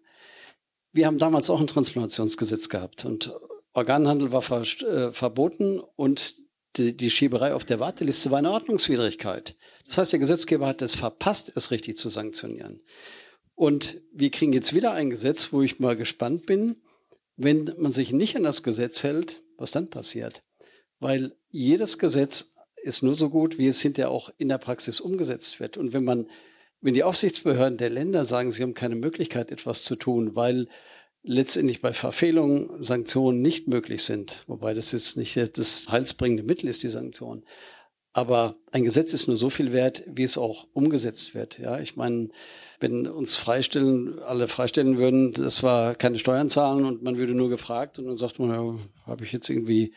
Wir haben damals auch ein Transplantationsgesetz gehabt und Organhandel war ver äh, verboten und die, die Schieberei auf der Warteliste war eine Ordnungswidrigkeit. Das heißt, der Gesetzgeber hat es verpasst, es richtig zu sanktionieren. Und wir kriegen jetzt wieder ein Gesetz, wo ich mal gespannt bin, wenn man sich nicht an das Gesetz hält, was dann passiert. Weil jedes Gesetz ist nur so gut, wie es hinterher auch in der Praxis umgesetzt wird. Und wenn man, wenn die Aufsichtsbehörden der Länder sagen, sie haben keine Möglichkeit, etwas zu tun, weil letztendlich bei Verfehlungen Sanktionen nicht möglich sind, wobei das jetzt nicht das heilsbringende Mittel ist, die Sanktion. Aber ein Gesetz ist nur so viel wert, wie es auch umgesetzt wird. Ja, ich meine, wenn uns freistellen, alle freistellen würden, das war keine Steuern zahlen und man würde nur gefragt und dann sagt man, ja, habe ich jetzt irgendwie,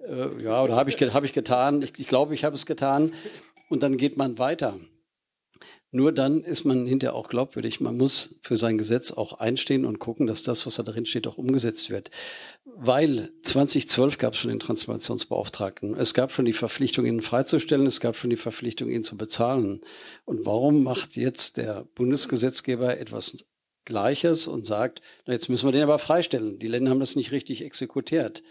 äh, ja, oder habe ich, hab ich getan, ich, ich glaube, ich habe es getan und dann geht man weiter. Nur dann ist man hinterher auch glaubwürdig. Man muss für sein Gesetz auch einstehen und gucken, dass das, was da drin steht, auch umgesetzt wird. Weil 2012 gab es schon den Transformationsbeauftragten. Es gab schon die Verpflichtung, ihn freizustellen. Es gab schon die Verpflichtung, ihn zu bezahlen. Und warum macht jetzt der Bundesgesetzgeber etwas Gleiches und sagt, na, jetzt müssen wir den aber freistellen. Die Länder haben das nicht richtig exekutiert.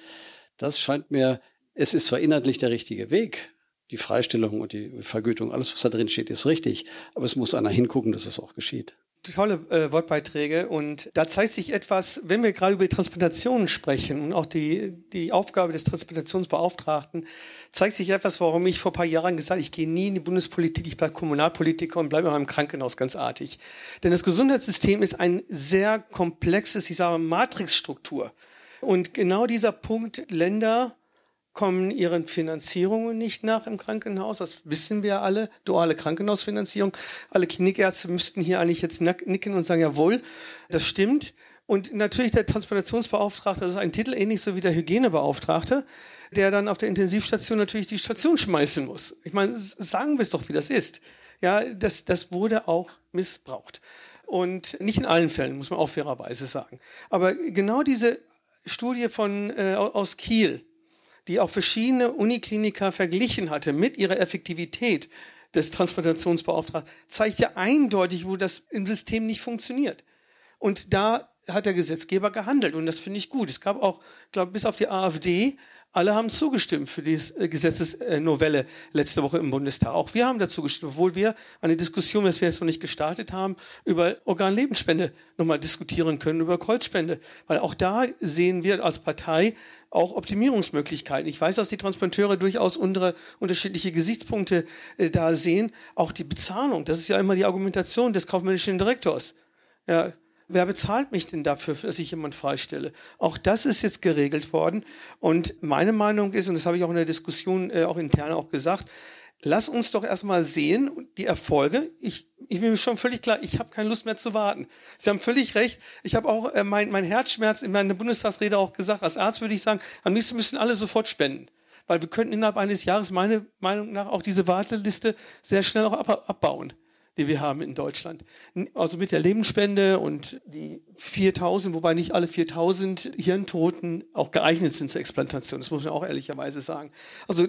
Das scheint mir, es ist zwar inhaltlich der richtige Weg, die Freistellung und die Vergütung, alles, was da drin steht, ist richtig. Aber es muss einer hingucken, dass es auch geschieht. Tolle äh, Wortbeiträge und da zeigt sich etwas, wenn wir gerade über die Transplantation sprechen und auch die, die Aufgabe des Transplantationsbeauftragten, zeigt sich etwas, warum ich vor ein paar Jahren gesagt habe, ich gehe nie in die Bundespolitik, ich bleibe Kommunalpolitiker und bleibe auch im Krankenhaus ganz artig. Denn das Gesundheitssystem ist ein sehr komplexes, ich sage Matrixstruktur. Und genau dieser Punkt, Länder kommen ihren Finanzierungen nicht nach im Krankenhaus. Das wissen wir alle. Duale Krankenhausfinanzierung. Alle Klinikärzte müssten hier eigentlich jetzt nicken und sagen, jawohl, das stimmt. Und natürlich der Transplantationsbeauftragte, das ist ein Titel ähnlich so wie der Hygienebeauftragte, der dann auf der Intensivstation natürlich die Station schmeißen muss. Ich meine, sagen wir es doch, wie das ist. Ja, das, das wurde auch missbraucht. Und nicht in allen Fällen, muss man auch fairerweise sagen. Aber genau diese Studie von, äh, aus Kiel, die auch verschiedene Unikliniker verglichen hatte mit ihrer Effektivität des Transplantationsbeauftragten, zeigt ja eindeutig, wo das im System nicht funktioniert. Und da hat der Gesetzgeber gehandelt und das finde ich gut. Es gab auch, glaube bis auf die AfD Alle haben zugestimmt für die äh, Gesetzesnovelle letzte Woche im Bundestag. Auch wir haben dazu gestimmt, obwohl wir eine Diskussion, dass wir jetzt noch nicht gestartet haben, über Organlebensspende nochmal diskutieren können, über Kreuzspende. Weil auch da sehen wir als Partei auch Optimierungsmöglichkeiten. Ich weiß, dass die Transplanteure durchaus unsere unterschiedliche Gesichtspunkte äh, da sehen. Auch die Bezahlung, das ist ja immer die Argumentation des kaufmännischen Direktors. Ja, wer bezahlt mich denn dafür, dass ich jemand freistelle? Auch das ist jetzt geregelt worden. Und meine Meinung ist, und das habe ich auch in der Diskussion äh, auch intern auch gesagt, lass uns doch erstmal sehen, die Erfolge. Ich, ich bin mir schon völlig klar, ich habe keine Lust mehr zu warten. Sie haben völlig recht. Ich habe auch äh, mein, mein Herzschmerz in meiner Bundestagsrede auch gesagt. Als Arzt würde ich sagen, am liebsten müssen alle sofort spenden. Weil wir könnten innerhalb eines Jahres, meiner Meinung nach, auch diese Warteliste sehr schnell auch ab, abbauen die wir haben in Deutschland. Also mit der Lebensspende und die 4000, wobei nicht alle 4000 Hirntoten auch geeignet sind zur Explantation. Das muss man auch ehrlicherweise sagen. Also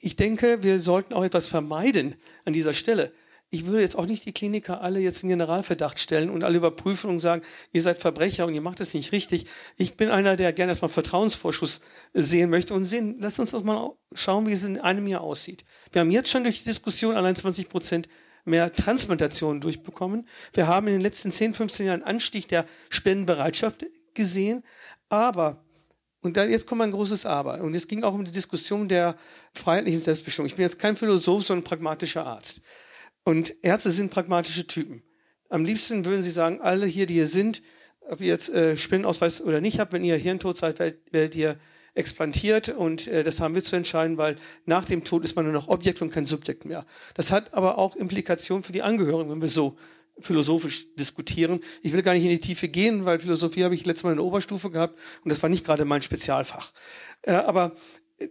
ich denke, wir sollten auch etwas vermeiden an dieser Stelle. Ich würde jetzt auch nicht die Kliniker alle jetzt in Generalverdacht stellen und alle überprüfen und sagen, ihr seid Verbrecher und ihr macht es nicht richtig. Ich bin einer, der gerne erstmal Vertrauensvorschuss sehen möchte und sehen, lasst uns doch mal schauen, wie es in einem Jahr aussieht. Wir haben jetzt schon durch die Diskussion allein 20 Prozent mehr Transplantationen durchbekommen. Wir haben in den letzten 10, 15 Jahren einen Anstieg der Spendenbereitschaft gesehen. Aber, und da, jetzt kommt ein großes Aber. Und es ging auch um die Diskussion der freiheitlichen Selbstbestimmung. Ich bin jetzt kein Philosoph, sondern pragmatischer Arzt. Und Ärzte sind pragmatische Typen. Am liebsten würden sie sagen, alle hier, die hier sind, ob ihr jetzt äh, Spendenausweis oder nicht habt, wenn ihr hirntot seid, werdet, werdet ihr explantiert und äh, das haben wir zu entscheiden, weil nach dem Tod ist man nur noch Objekt und kein Subjekt mehr. Das hat aber auch Implikationen für die Angehörigen, wenn wir so philosophisch diskutieren. Ich will gar nicht in die Tiefe gehen, weil Philosophie habe ich letztes Mal in der Oberstufe gehabt und das war nicht gerade mein Spezialfach. Äh, aber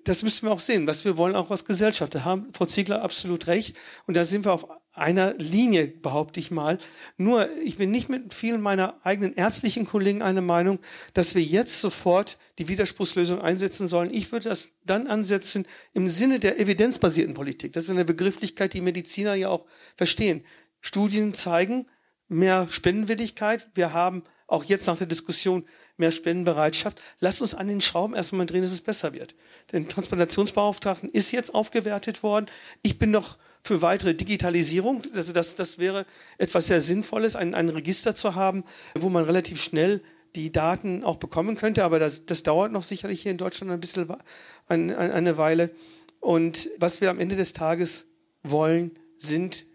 das müssen wir auch sehen, was wir wollen, auch als Gesellschaft. Da haben Frau Ziegler absolut recht. Und da sind wir auf einer Linie, behaupte ich mal. Nur, ich bin nicht mit vielen meiner eigenen ärztlichen Kollegen einer Meinung, dass wir jetzt sofort die Widerspruchslösung einsetzen sollen. Ich würde das dann ansetzen im Sinne der evidenzbasierten Politik. Das ist eine Begrifflichkeit, die Mediziner ja auch verstehen. Studien zeigen mehr Spendenwilligkeit. Wir haben auch jetzt nach der Diskussion mehr Spendenbereitschaft. Lasst uns an den Schrauben erstmal drehen, dass es besser wird. Den Transplantationsbeauftragten ist jetzt aufgewertet worden. Ich bin noch für weitere Digitalisierung. Also das, das wäre etwas sehr Sinnvolles, ein, ein Register zu haben, wo man relativ schnell die Daten auch bekommen könnte. Aber das, das dauert noch sicherlich hier in Deutschland ein bisschen ein, ein, eine Weile. Und was wir am Ende des Tages wollen, sind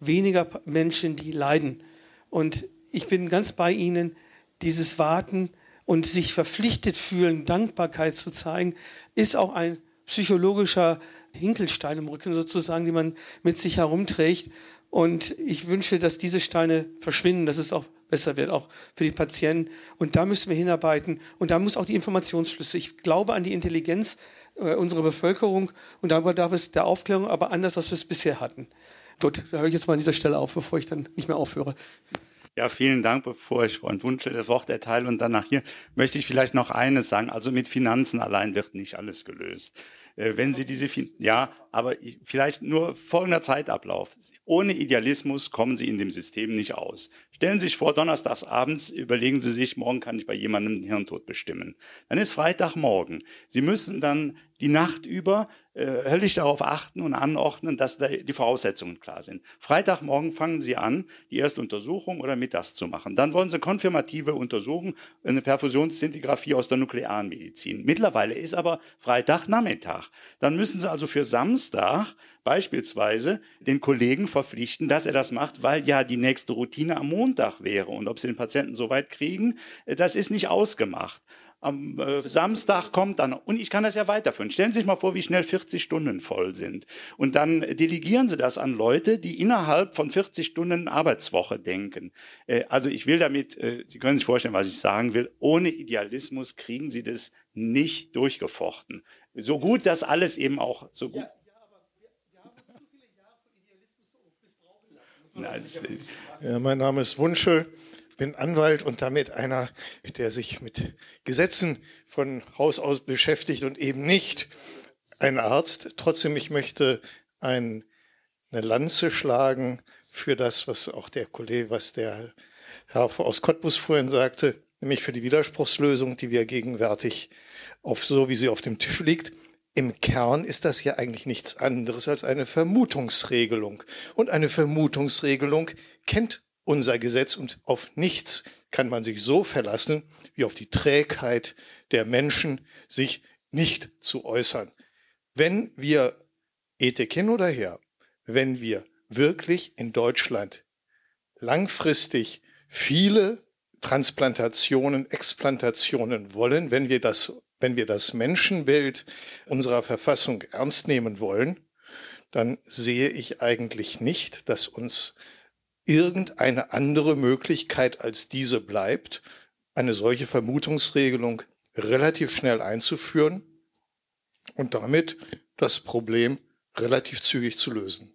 weniger Menschen, die leiden. Und ich bin ganz bei Ihnen, dieses Warten und sich verpflichtet fühlen, Dankbarkeit zu zeigen, ist auch ein psychologischer Hinkelstein im Rücken sozusagen, die man mit sich herumträgt. Und ich wünsche, dass diese Steine verschwinden, dass es auch besser wird, auch für die Patienten. Und da müssen wir hinarbeiten. Und da muss auch die Informationsflüsse. Ich glaube an die Intelligenz äh, unserer Bevölkerung und darüber darf es der Aufklärung aber anders, als wir es bisher hatten. Gut, da höre ich jetzt mal an dieser Stelle auf, bevor ich dann nicht mehr aufhöre. Ja, vielen Dank, bevor ich Freund Wunschel das Wort erteile und danach hier, möchte ich vielleicht noch eines sagen. Also mit Finanzen allein wird nicht alles gelöst. Äh, wenn Sie diese, ja, aber vielleicht nur folgender Zeitablauf. Ohne Idealismus kommen Sie in dem System nicht aus. Stellen Sie sich vor, donnerstags abends überlegen Sie sich, morgen kann ich bei jemandem den Hirntod bestimmen. Dann ist Freitagmorgen. Sie müssen dann die Nacht über äh, höllisch darauf achten und anordnen, dass da die Voraussetzungen klar sind. Freitagmorgen fangen Sie an, die erste Untersuchung oder mittags zu machen. Dann wollen Sie konfirmative Untersuchungen, eine Perfusionszintigraphie aus der Nuklearmedizin. Mittlerweile ist aber Freitagnachmittag. Dann müssen Sie also für Samstag beispielsweise den Kollegen verpflichten, dass er das macht, weil ja die nächste Routine am Montag wäre. Und ob Sie den Patienten so weit kriegen, äh, das ist nicht ausgemacht am äh, Samstag kommt dann, und ich kann das ja weiterführen. Stellen Sie sich mal vor, wie schnell 40 Stunden voll sind. Und dann delegieren Sie das an Leute, die innerhalb von 40 Stunden Arbeitswoche denken. Äh, also ich will damit, äh, Sie können sich vorstellen, was ich sagen will, ohne Idealismus kriegen Sie das nicht durchgefochten. So gut das alles eben auch, so gut. Ja. Ja, mein Name ist Wunschel bin Anwalt und damit einer, der sich mit Gesetzen von Haus aus beschäftigt und eben nicht ein Arzt. Trotzdem, ich möchte ein, eine Lanze schlagen für das, was auch der Kollege, was der Herr aus Cottbus vorhin sagte, nämlich für die Widerspruchslösung, die wir gegenwärtig auf so, wie sie auf dem Tisch liegt, im Kern ist das ja eigentlich nichts anderes als eine Vermutungsregelung. Und eine Vermutungsregelung kennt unser Gesetz und auf nichts kann man sich so verlassen, wie auf die Trägheit der Menschen, sich nicht zu äußern. Wenn wir, Ethik hin oder her, wenn wir wirklich in Deutschland langfristig viele Transplantationen, Explantationen wollen, wenn wir das wenn wir das Menschenbild unserer Verfassung ernst nehmen wollen, dann sehe ich eigentlich nicht, dass uns irgendeine andere Möglichkeit als diese bleibt, eine solche Vermutungsregelung relativ schnell einzuführen und damit das Problem relativ zügig zu lösen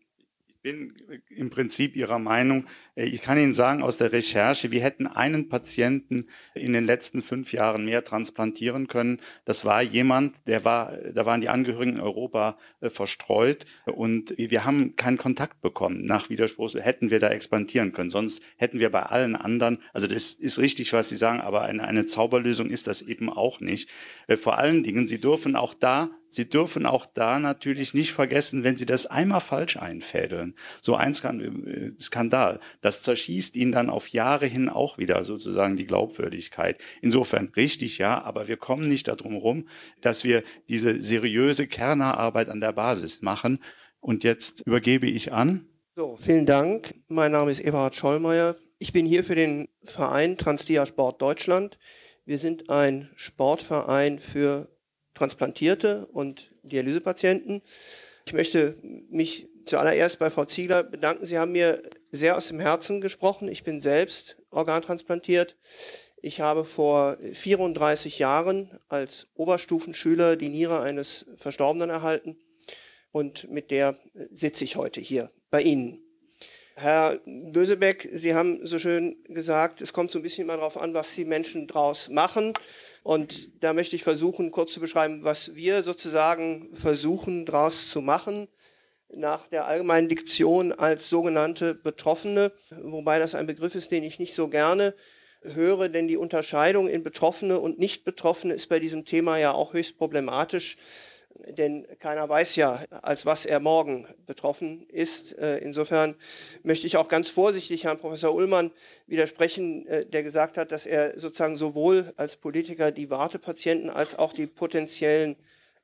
bin im Prinzip Ihrer Meinung. Äh, ich kann Ihnen sagen aus der Recherche, wir hätten einen Patienten in den letzten fünf Jahren mehr transplantieren können. Das war jemand, der war, da waren die Angehörigen in Europa äh, verstreut und wir haben keinen Kontakt bekommen. Nach Widerspruch hätten wir da expandieren können. Sonst hätten wir bei allen anderen, also das ist richtig, was Sie sagen, aber eine, eine Zauberlösung ist das eben auch nicht. Äh, vor allen Dingen, Sie dürfen auch da Sie dürfen auch da natürlich nicht vergessen, wenn Sie das einmal falsch einfädeln, so ein äh, Skandal, das zerschießt Ihnen dann auf Jahre hin auch wieder sozusagen die Glaubwürdigkeit. Insofern richtig, ja, aber wir kommen nicht darum rum, dass wir diese seriöse Kernerarbeit an der Basis machen. Und jetzt übergebe ich an. So, vielen Dank. Mein Name ist Eberhard Schollmeier. Ich bin hier für den Verein Transdia Sport Deutschland. Wir sind ein Sportverein für Transplantierte und Dialysepatienten. Ich möchte mich zuallererst bei Frau Ziegler bedanken. Sie haben mir sehr aus dem Herzen gesprochen. Ich bin selbst organtransplantiert. Ich habe vor 34 Jahren als Oberstufenschüler die Niere eines Verstorbenen erhalten und mit der sitze ich heute hier bei Ihnen. Herr Bösebeck, Sie haben so schön gesagt, es kommt so ein bisschen mal darauf an, was die Menschen draus machen. Und da möchte ich versuchen, kurz zu beschreiben, was wir sozusagen versuchen daraus zu machen nach der allgemeinen Diktion als sogenannte Betroffene, wobei das ein Begriff ist, den ich nicht so gerne höre, denn die Unterscheidung in Betroffene und Nicht-Betroffene ist bei diesem Thema ja auch höchst problematisch denn keiner weiß ja, als was er morgen betroffen ist. Äh, insofern möchte ich auch ganz vorsichtig Herrn Professor Ullmann widersprechen, äh, der gesagt hat, dass er sozusagen sowohl als Politiker die Wartepatienten als auch die potenziellen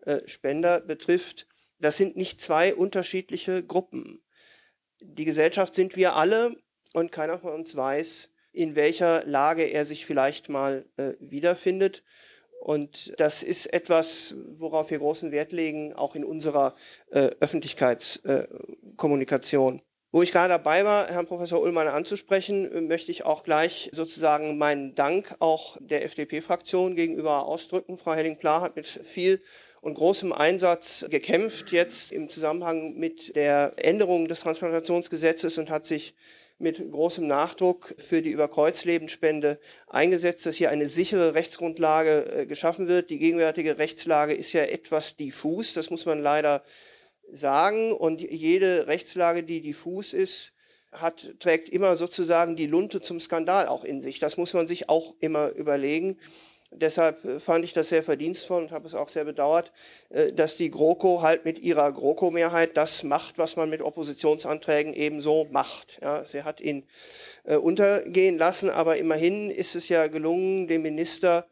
äh, Spender betrifft. Das sind nicht zwei unterschiedliche Gruppen. Die Gesellschaft sind wir alle und keiner von uns weiß, in welcher Lage er sich vielleicht mal wiederfindet. Und das ist etwas, worauf wir großen Wert legen, auch in unserer äh, Öffentlichkeitskommunikation. Äh, Wo ich gerade dabei war, Herrn Professor Ullmann anzusprechen, möchte ich auch gleich sozusagen meinen Dank auch der FDP-Fraktion gegenüber ausdrücken. Frau Henning-Pla hat mit viel und großem Einsatz gekämpft jetzt im Zusammenhang mit der Änderung des Transplantationsgesetzes und hat sich mit großem Nachdruck für die Überkreuzlebensspende eingesetzt, dass hier eine sichere Rechtsgrundlage äh, geschaffen wird. Die gegenwärtige Rechtslage ist ja etwas diffus, das muss man leider sagen. Und jede Rechtslage, die diffus ist, hat, trägt immer sozusagen die Lunte zum Skandal auch in sich. Das muss man sich auch immer überlegen. Deshalb äh, fand ich das sehr verdienstvoll und habe es auch sehr bedauert, äh, dass die GroKo halt mit ihrer GroKo-Mehrheit das macht, was man mit Oppositionsanträgen ebenso macht. Ja, sie hat ihn äh, untergehen lassen, aber immerhin ist es ja gelungen, dem Minister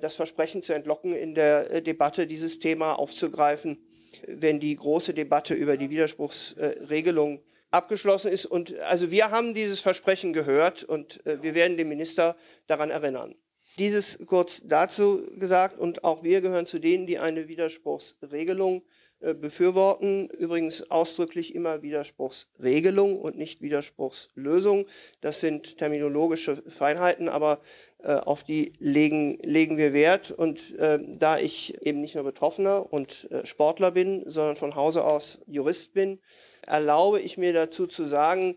das Versprechen zu entlocken, in der Debatte dieses Thema aufzugreifen, wenn die große Debatte über die Widerspruchsregelung abgeschlossen ist. Und also wir haben dieses Versprechen gehört und wir werden den Minister daran erinnern. Dieses kurz dazu gesagt und auch wir gehören zu denen, die eine Widerspruchsregelung äh, befürworten. Übrigens ausdrücklich immer Widerspruchsregelung und nicht Widerspruchslösung. Das sind terminologische Feinheiten, aber äh, auf die legen, legen wir Wert. Und äh, da ich eben nicht nur Betroffener und äh, Sportler bin, sondern von Hause aus Jurist bin, erlaube ich mir dazu zu sagen,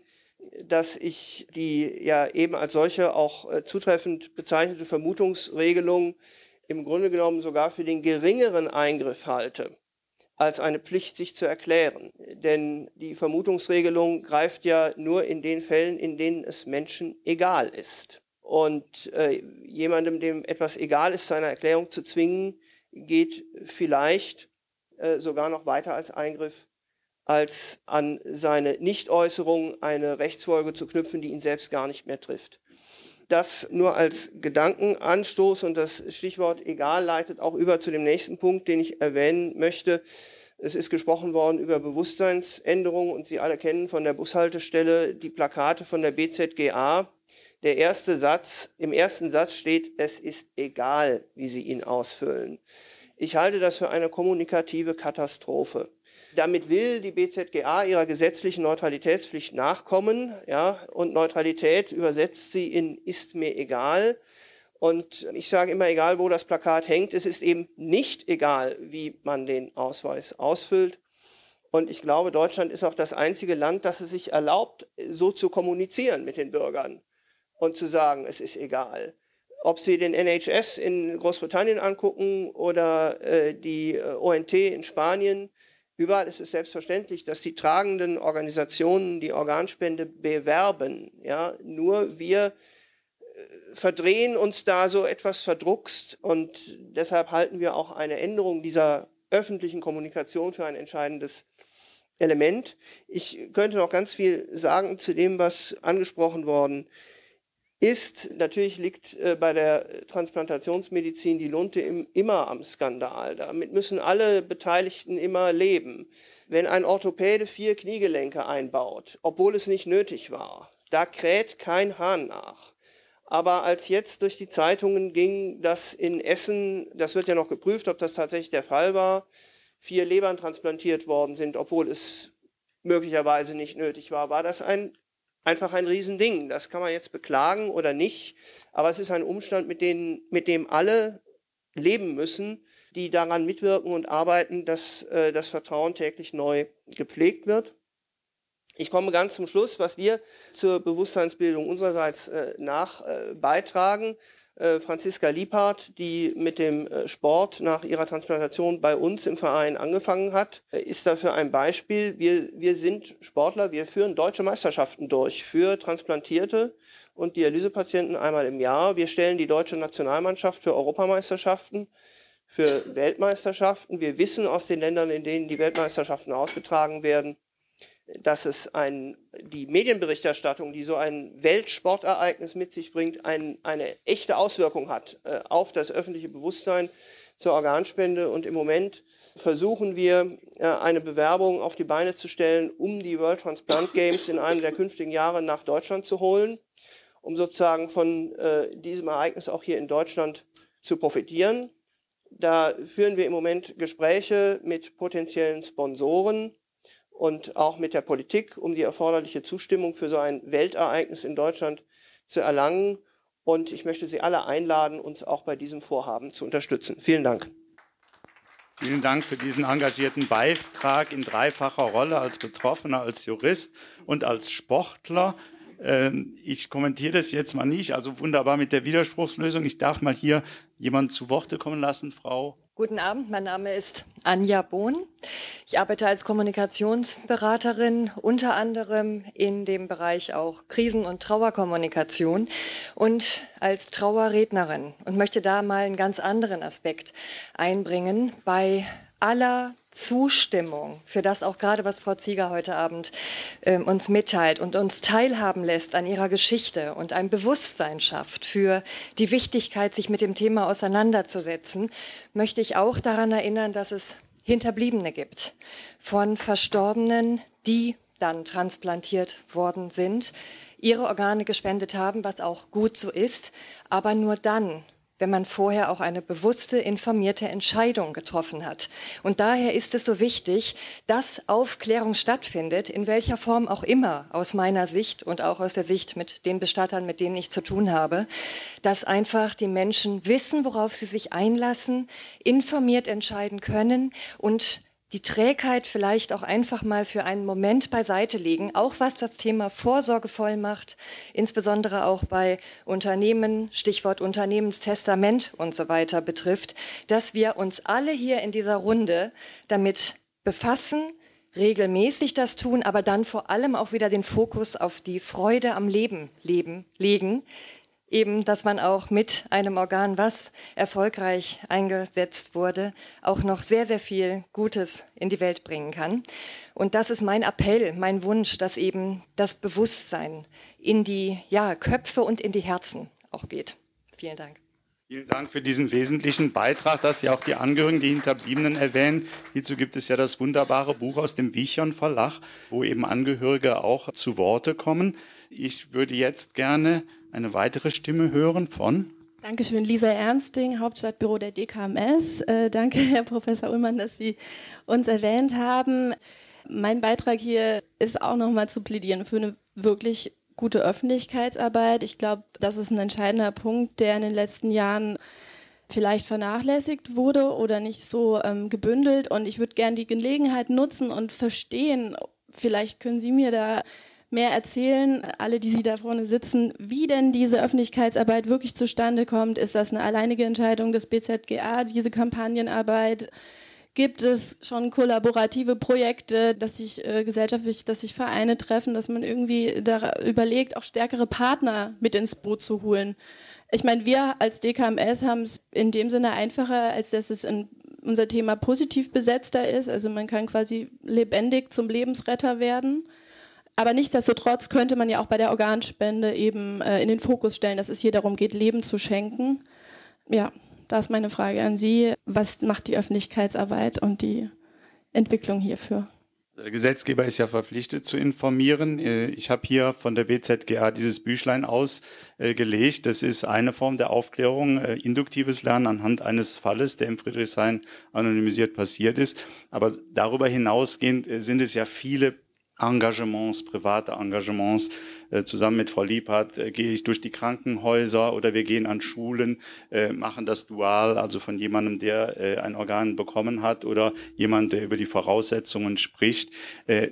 dass ich die ja eben als solche auch äh, zutreffend bezeichnete Vermutungsregelung im Grunde genommen sogar für den geringeren Eingriff halte als eine Pflicht, sich zu erklären. Denn die Vermutungsregelung greift ja nur in den Fällen, in denen es Menschen egal ist. Und äh, jemandem, dem etwas egal ist, zu einer Erklärung zu zwingen, geht vielleicht äh, sogar noch weiter als Eingriff, als an seine Nichtäußerung eine Rechtsfolge zu knüpfen, die ihn selbst gar nicht mehr trifft. Das nur als Gedankenanstoß und das Stichwort egal leitet auch über zu dem nächsten Punkt, den ich erwähnen möchte. Es ist gesprochen worden über Bewusstseinsänderungen und Sie alle kennen von der Bushaltestelle die Plakate von der BZGA. Der erste Satz, im ersten Satz steht, es ist egal, wie Sie ihn ausfüllen. Ich halte das für eine kommunikative Katastrophe. Damit will die BZGA ihrer gesetzlichen Neutralitätspflicht nachkommen, ja, und Neutralität übersetzt sie in ist mir egal. Und ich sage immer, egal wo das Plakat hängt, es ist eben nicht egal, wie man den Ausweis ausfüllt. Und ich glaube, Deutschland ist auch das einzige Land, das es sich erlaubt, so zu kommunizieren mit den Bürgern und zu sagen, es ist egal. Ob Sie den NHS in Großbritannien angucken oder äh, die äh, ONT in Spanien, Überall ist es selbstverständlich, dass die tragenden Organisationen die Organspende bewerben. Ja, nur wir äh, verdrehen uns da so etwas verdruckst und deshalb halten wir auch eine Änderung dieser öffentlichen Kommunikation für ein entscheidendes Element. Ich könnte noch ganz viel sagen zu dem, was angesprochen worden ist ist, natürlich liegt äh, bei der Transplantationsmedizin die Lunte im, immer am Skandal. Damit müssen alle Beteiligten immer leben. Wenn ein Orthopäde vier Kniegelenke einbaut, obwohl es nicht nötig war, da kräht kein Hahn nach. Aber als jetzt durch die Zeitungen ging, dass in Essen, das wird ja noch geprüft, ob das tatsächlich der Fall war, vier Lebern transplantiert worden sind, obwohl es möglicherweise nicht nötig war, war das ein einfach ein Riesending. Das kann man jetzt beklagen oder nicht, aber es ist ein Umstand, mit, denen, mit dem alle leben müssen, die daran mitwirken und arbeiten, dass äh, das Vertrauen täglich neu gepflegt wird. Ich komme ganz zum Schluss, was wir zur Bewusstseinsbildung unsererseits äh, nach äh, beitragen. Äh, Franziska Liebhardt, die mit dem äh, Sport nach ihrer Transplantation bei uns im Verein angefangen hat, äh, ist dafür ein Beispiel. Wir, wir sind Sportler, wir führen deutsche Meisterschaften durch für Transplantierte und Dialysepatienten einmal im Jahr. Wir stellen die deutsche Nationalmannschaft für Europameisterschaften, für Weltmeisterschaften. Wir wissen aus den Ländern, in denen die Weltmeisterschaften ausgetragen werden, dass es ein, die Medienberichterstattung, die so ein Weltsportereignis mit sich bringt, ein, eine echte Auswirkung hat äh, auf das öffentliche Bewusstsein zur Organspende. Und im Moment versuchen wir, äh, eine Bewerbung auf die Beine zu stellen, um die World Transplant Games in einem der künftigen Jahre nach Deutschland zu holen, um sozusagen von äh, diesem Ereignis auch hier in Deutschland zu profitieren. Da führen wir im Moment Gespräche mit potenziellen Sponsoren und auch mit der Politik, um die erforderliche Zustimmung für so ein Weltereignis in Deutschland zu erlangen. Und ich möchte Sie alle einladen, uns auch bei diesem Vorhaben zu unterstützen. Vielen Dank. Vielen Dank für diesen engagierten Beitrag in dreifacher Rolle als Betroffener, als Jurist und als Sportler. Ähm, ich kommentiere das jetzt mal nicht, also wunderbar mit der Widerspruchslösung. Ich darf mal hier jemanden zu Worte kommen lassen, Frau Guten Abend, mein Name ist Anja Bohn. Ich arbeite als Kommunikationsberaterin unter anderem in dem Bereich auch Krisen- und Trauerkommunikation und als Trauerrednerin und möchte da mal einen ganz anderen Aspekt einbringen. Bei aller Zustimmung für das auch gerade, was Frau Zieger heute Abend äh, uns mitteilt und uns teilhaben lässt an ihrer Geschichte und ein Bewusstsein schafft für die Wichtigkeit, sich mit dem Thema auseinanderzusetzen, möchte ich auch daran erinnern, dass es Hinterbliebene gibt von Verstorbenen, die dann transplantiert worden sind, ihre Organe gespendet haben, was auch gut so ist, aber nur dann, wenn man vorher auch eine bewusste, informierte Entscheidung getroffen hat. Und daher ist es so wichtig, dass Aufklärung stattfindet, in welcher Form auch immer, aus meiner Sicht und auch aus der Sicht mit den Bestattern, mit denen ich zu tun habe, dass einfach die Menschen wissen, worauf sie sich einlassen, informiert entscheiden können und die Trägheit vielleicht auch einfach mal für einen Moment beiseite legen, auch was das Thema Vorsorgevollmacht, insbesondere auch bei Unternehmen, Stichwort Unternehmenstestament und so weiter betrifft, dass wir uns alle hier in dieser Runde damit befassen, regelmäßig das tun, aber dann vor allem auch wieder den Fokus auf die Freude am Leben leben, legen, eben, dass man auch mit einem Organ, was erfolgreich eingesetzt wurde, auch noch sehr, sehr viel Gutes in die Welt bringen kann. Und das ist mein Appell, mein Wunsch, dass eben das Bewusstsein in die ja, Köpfe und in die Herzen auch geht. Vielen Dank. Vielen Dank für diesen wesentlichen Beitrag, dass Sie auch die Angehörigen, die Hinterbliebenen erwähnen. Hierzu gibt es ja das wunderbare Buch aus dem Wichern Verlag, wo eben Angehörige auch zu Worte kommen. Ich würde jetzt gerne eine weitere Stimme hören von. Dankeschön, Lisa Ernsting, Hauptstadtbüro der DKMS. Äh, danke, Herr Professor Ullmann, dass Sie uns erwähnt haben. Mein Beitrag hier ist auch nochmal zu plädieren für eine wirklich gute Öffentlichkeitsarbeit. Ich glaube, das ist ein entscheidender Punkt, der in den letzten Jahren vielleicht vernachlässigt wurde oder nicht so ähm, gebündelt. Und ich würde gerne die Gelegenheit nutzen und verstehen, vielleicht können Sie mir da mehr erzählen, alle, die Sie da vorne sitzen, wie denn diese Öffentlichkeitsarbeit wirklich zustande kommt. Ist das eine alleinige Entscheidung des BZGA, diese Kampagnenarbeit? Gibt es schon kollaborative Projekte, dass sich äh, gesellschaftlich, dass sich Vereine treffen, dass man irgendwie da überlegt, auch stärkere Partner mit ins Boot zu holen? Ich meine, wir als DKMS haben es in dem Sinne einfacher, als dass es in unser Thema positiv besetzter ist. Also man kann quasi lebendig zum Lebensretter werden. Aber nichtsdestotrotz könnte man ja auch bei der Organspende eben äh, in den Fokus stellen, dass es hier darum geht, Leben zu schenken. Ja, da ist meine Frage an Sie. Was macht die Öffentlichkeitsarbeit und die Entwicklung hierfür? Der Gesetzgeber ist ja verpflichtet zu informieren. Äh, ich habe hier von der BZGA dieses Büchlein ausgelegt. Das ist eine Form der Aufklärung, äh, induktives Lernen anhand eines Falles, der im Friedrichshain anonymisiert passiert ist. Aber darüber hinausgehend äh, sind es ja viele Engagements, private Engagements, äh, zusammen mit Frau Liebhardt äh, gehe ich durch die Krankenhäuser oder wir gehen an Schulen, äh, machen das dual, also von jemandem, der ein Organ bekommen hat oder jemand, der über die Voraussetzungen spricht.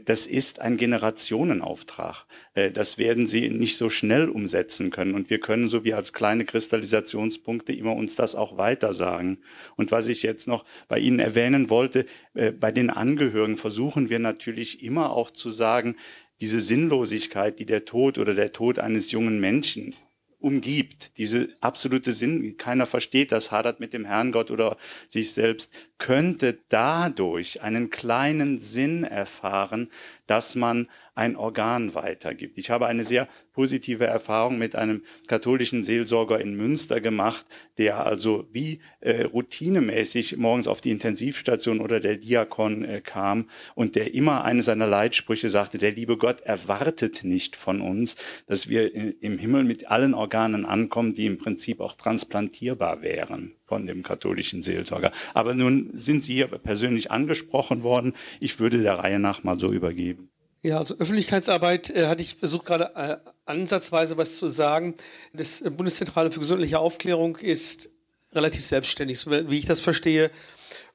Das ist ein Generationenauftrag. Das werden Sie nicht so schnell umsetzen können und wir können so wie als kleine Kristallisationspunkte immer uns das auch weiter sagen. Und was ich jetzt noch bei Ihnen erwähnen wollte, bei den Angehörigen versuchen wir natürlich immer auch zu sagen, diese Sinnlosigkeit, die der Tod oder der Tod eines jungen Menschen umgibt, diese absolute Sinn, keiner versteht das, hadert mit dem Herrn Gott oder sich selbst, könnte dadurch einen kleinen Sinn erfahren, dass man ein Organ weitergibt. Ich habe eine sehr positive Erfahrung mit einem katholischen Seelsorger in Münster gemacht, der also wie äh, routinemäßig morgens auf die Intensivstation oder der Diakon äh, kam und der immer eine seiner Leitsprüche sagte, der liebe Gott erwartet nicht von uns, dass wir äh, im Himmel mit allen Organen ankommen, die im Prinzip auch transplantierbar wären von dem katholischen Seelsorger. Aber nun sind Sie hier persönlich angesprochen worden. Ich würde der Reihe nach mal so übergeben. Ja, also Öffentlichkeitsarbeit äh, hatte ich versucht gerade äh, ansatzweise was zu sagen. Das Bundeszentrale für gesundheitliche Aufklärung ist relativ selbstständig, so wie ich das verstehe.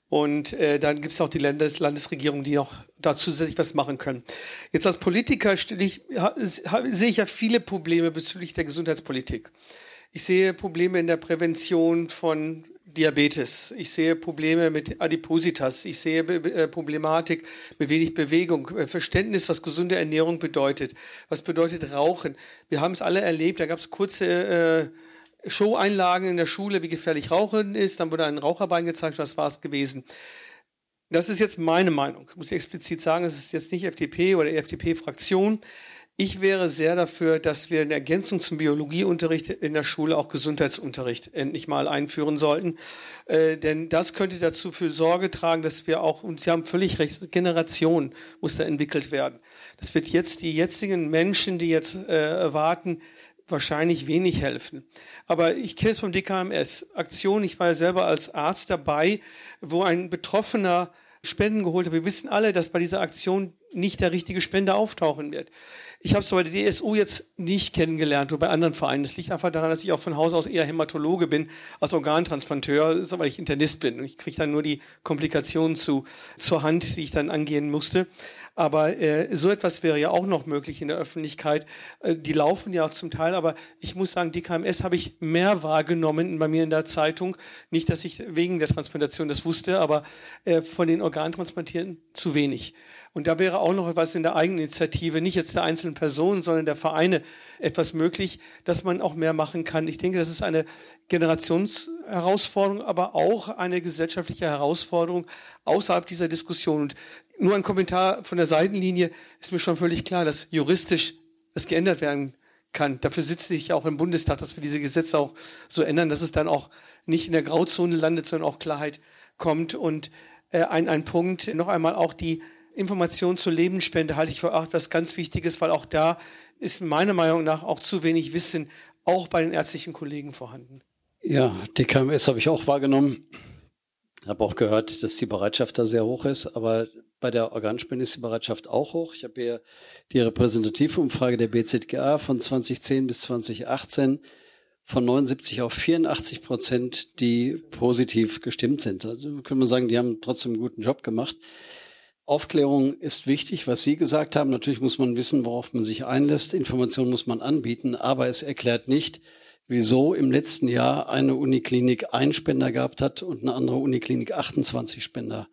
Und äh, dann gibt es auch die Landes Landesregierung, die auch da zusätzlich was machen können. Jetzt als Politiker ich, sehe ich ja viele Probleme bezüglich der Gesundheitspolitik. Ich sehe Probleme in der Prävention von Diabetes. Ich sehe Probleme mit Adipositas. Ich sehe äh, Problematik mit wenig Bewegung. Äh, Verständnis, was gesunde Ernährung bedeutet. Was bedeutet Rauchen. Wir haben es alle erlebt. Da gab es kurze äh, Show-Einlagen in der Schule, wie gefährlich Rauchen ist. Dann wurde ein Raucherbein gezeigt. Das war es gewesen. Das ist jetzt meine Meinung. Ich muss explizit sagen, es ist jetzt nicht FDP oder FDP-Fraktion. Ich wäre sehr dafür, dass wir in Ergänzung zum Biologieunterricht in der Schule auch Gesundheitsunterricht endlich mal einführen sollten. Äh, denn das könnte dazu für Sorge tragen, dass wir auch, und Sie haben völlig recht, Generation muss da entwickelt werden. Das wird jetzt die jetzigen Menschen, die jetzt äh, warten, wahrscheinlich wenig helfen. Aber ich kenne es vom DKMS. Aktion, ich war ja selber als Arzt dabei, wo ein Betroffener Spenden geholt hat. Wir wissen alle, dass bei dieser Aktion nicht der richtige Spender auftauchen wird. Ich habe es bei der DSU jetzt nicht kennengelernt oder bei anderen Vereinen. Das liegt einfach daran, dass ich auch von Haus aus eher Hämatologe bin als Organtransplanteur, weil ich Internist bin. Und ich kriege dann nur die Komplikationen zu, zur Hand, die ich dann angehen musste. Aber äh, so etwas wäre ja auch noch möglich in der Öffentlichkeit. Äh, die laufen ja auch zum Teil, aber ich muss sagen, die KMS habe ich mehr wahrgenommen bei mir in der Zeitung. Nicht, dass ich wegen der Transplantation das wusste, aber äh, von den Organtransplantierten zu wenig. Und da wäre auch noch etwas in der Eigeninitiative, nicht jetzt der einzelnen Personen, sondern der Vereine etwas möglich, dass man auch mehr machen kann. Ich denke, das ist eine Generationsherausforderung, aber auch eine gesellschaftliche Herausforderung außerhalb dieser Diskussion. Und nur ein Kommentar von der Seitenlinie ist mir schon völlig klar, dass juristisch das geändert werden kann. Dafür sitze ich auch im Bundestag, dass wir diese Gesetze auch so ändern, dass es dann auch nicht in der Grauzone landet, sondern auch Klarheit kommt. Und äh, ein, ein Punkt, noch einmal auch die Information zur Lebensspende halte ich für auch etwas ganz Wichtiges, weil auch da ist meiner Meinung nach auch zu wenig Wissen auch bei den ärztlichen Kollegen vorhanden. Ja, DKMS habe ich auch wahrgenommen. Habe auch gehört, dass die Bereitschaft da sehr hoch ist, aber bei der Organspende ist die Bereitschaft auch hoch. Ich habe hier die repräsentative Umfrage der BZGA von 2010 bis 2018 von 79 auf 84 Prozent, die positiv gestimmt sind. Also können wir sagen, die haben trotzdem einen guten Job gemacht. Aufklärung ist wichtig, was Sie gesagt haben. Natürlich muss man wissen, worauf man sich einlässt. Information muss man anbieten, aber es erklärt nicht, wieso im letzten Jahr eine Uniklinik einen Spender gehabt hat und eine andere Uniklinik 28 Spender.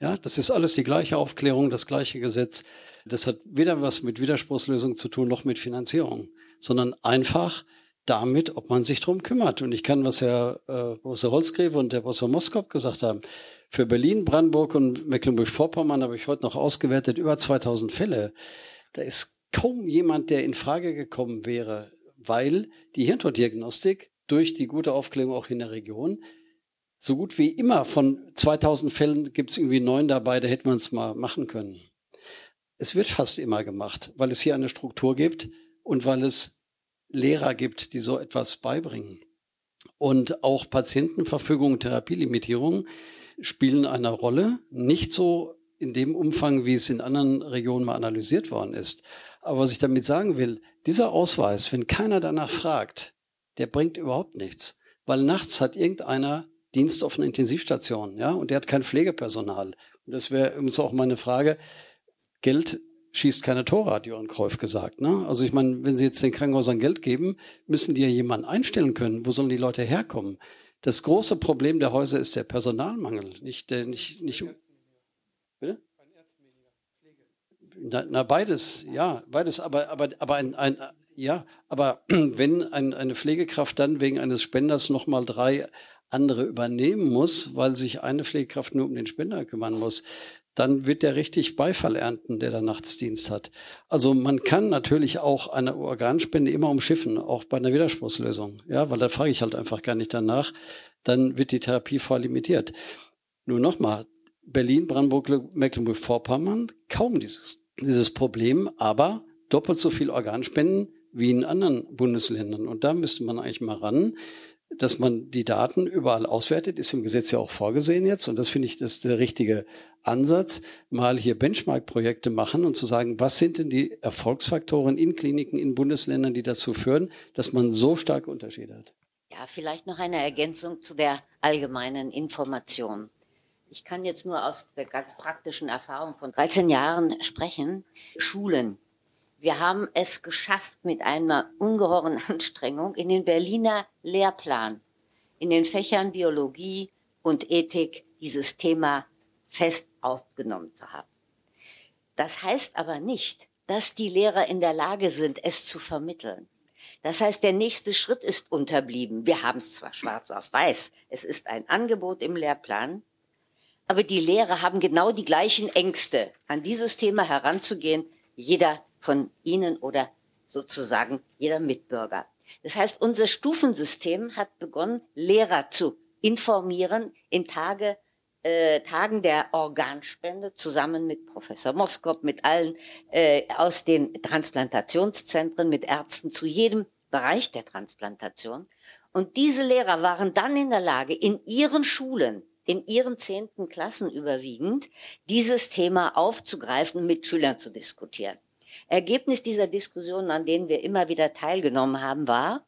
Ja, das ist alles die gleiche Aufklärung, das gleiche Gesetz. Das hat weder was mit Widerspruchslösung zu tun, noch mit Finanzierung, sondern einfach, damit, ob man sich drum kümmert. Und ich kann, was Herr äh, Professor Holzgräfe und Herr Professor Moskop gesagt haben, für Berlin, Brandenburg und Mecklenburg-Vorpommern habe ich heute noch ausgewertet über 2000 Fälle. Da ist kaum jemand, der in Frage gekommen wäre, weil die Hirntoddiagnostik durch die gute Aufklärung auch in der Region so gut wie immer von 2000 Fällen gibt es irgendwie neun dabei, da hätte man es mal machen können. Es wird fast immer gemacht, weil es hier eine Struktur gibt und weil es Lehrer gibt, die so etwas beibringen. Und auch Patientenverfügung, Therapielimitierung spielen eine Rolle. Nicht so in dem Umfang, wie es in anderen Regionen mal analysiert worden ist. Aber was ich damit sagen will, dieser Ausweis, wenn keiner danach fragt, der bringt überhaupt nichts. Weil nachts hat irgendeiner Dienst auf einer Intensivstation, ja, und der hat kein Pflegepersonal. Und das wäre uns auch meine Frage. Geld schießt keine Tore, hat Johann Kreuf gesagt. Ne? Also ich meine, wenn Sie jetzt den Krankenhäusern Geld geben, müssen die ja jemanden einstellen können. Wo sollen die Leute herkommen? Das große Problem der Häuser ist der Personalmangel, nicht der, nicht, nicht. Bitte? Na, na, beides, ja, beides, aber, aber, aber ein, ein ja, aber wenn ein, eine Pflegekraft dann wegen eines Spenders nochmal drei andere übernehmen muss, weil sich eine Pflegekraft nur um den Spender kümmern muss, dann wird der richtig Beifall ernten, der da Nachtsdienst hat. Also man kann natürlich auch eine Organspende immer umschiffen, auch bei einer Widerspruchslösung. Ja, weil da frage ich halt einfach gar nicht danach. Dann wird die Therapie voll limitiert. Nur nochmal, Berlin, Brandenburg, Mecklenburg-Vorpommern, kaum dieses, dieses Problem, aber doppelt so viel Organspenden wie in anderen Bundesländern. Und da müsste man eigentlich mal ran dass man die Daten überall auswertet, ist im Gesetz ja auch vorgesehen jetzt. Und das finde ich, das ist der richtige Ansatz, mal hier Benchmark-Projekte machen und zu sagen, was sind denn die Erfolgsfaktoren in Kliniken, in Bundesländern, die dazu führen, dass man so starke Unterschiede hat. Ja, vielleicht noch eine Ergänzung zu der allgemeinen Information. Ich kann jetzt nur aus der ganz praktischen Erfahrung von 13 Jahren sprechen. Schulen wir haben es geschafft mit einer ungeheuren Anstrengung in den Berliner Lehrplan, in den Fächern Biologie und Ethik dieses Thema fest aufgenommen zu haben. Das heißt aber nicht, dass die Lehrer in der Lage sind, es zu vermitteln. Das heißt, der nächste Schritt ist unterblieben. Wir haben es zwar schwarz auf weiß, es ist ein Angebot im Lehrplan, aber die Lehrer haben genau die gleichen Ängste, an dieses Thema heranzugehen. Jeder von Ihnen oder sozusagen jeder Mitbürger. Das heißt, unser Stufensystem hat begonnen, Lehrer zu informieren in Tage, äh, Tagen der Organspende zusammen mit Professor Moskop, mit allen äh, aus den Transplantationszentren, mit Ärzten zu jedem Bereich der Transplantation. Und diese Lehrer waren dann in der Lage, in ihren Schulen, in ihren zehnten Klassen überwiegend, dieses Thema aufzugreifen und mit Schülern zu diskutieren. Ergebnis dieser Diskussionen, an denen wir immer wieder teilgenommen haben, war,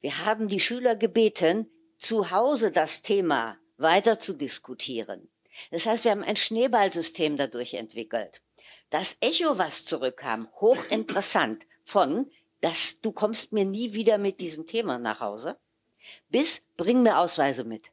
wir haben die Schüler gebeten, zu Hause das Thema weiter zu diskutieren. Das heißt, wir haben ein Schneeballsystem dadurch entwickelt. Das Echo, was zurückkam, hochinteressant, von, dass du kommst mir nie wieder mit diesem Thema nach Hause, bis bring mir Ausweise mit.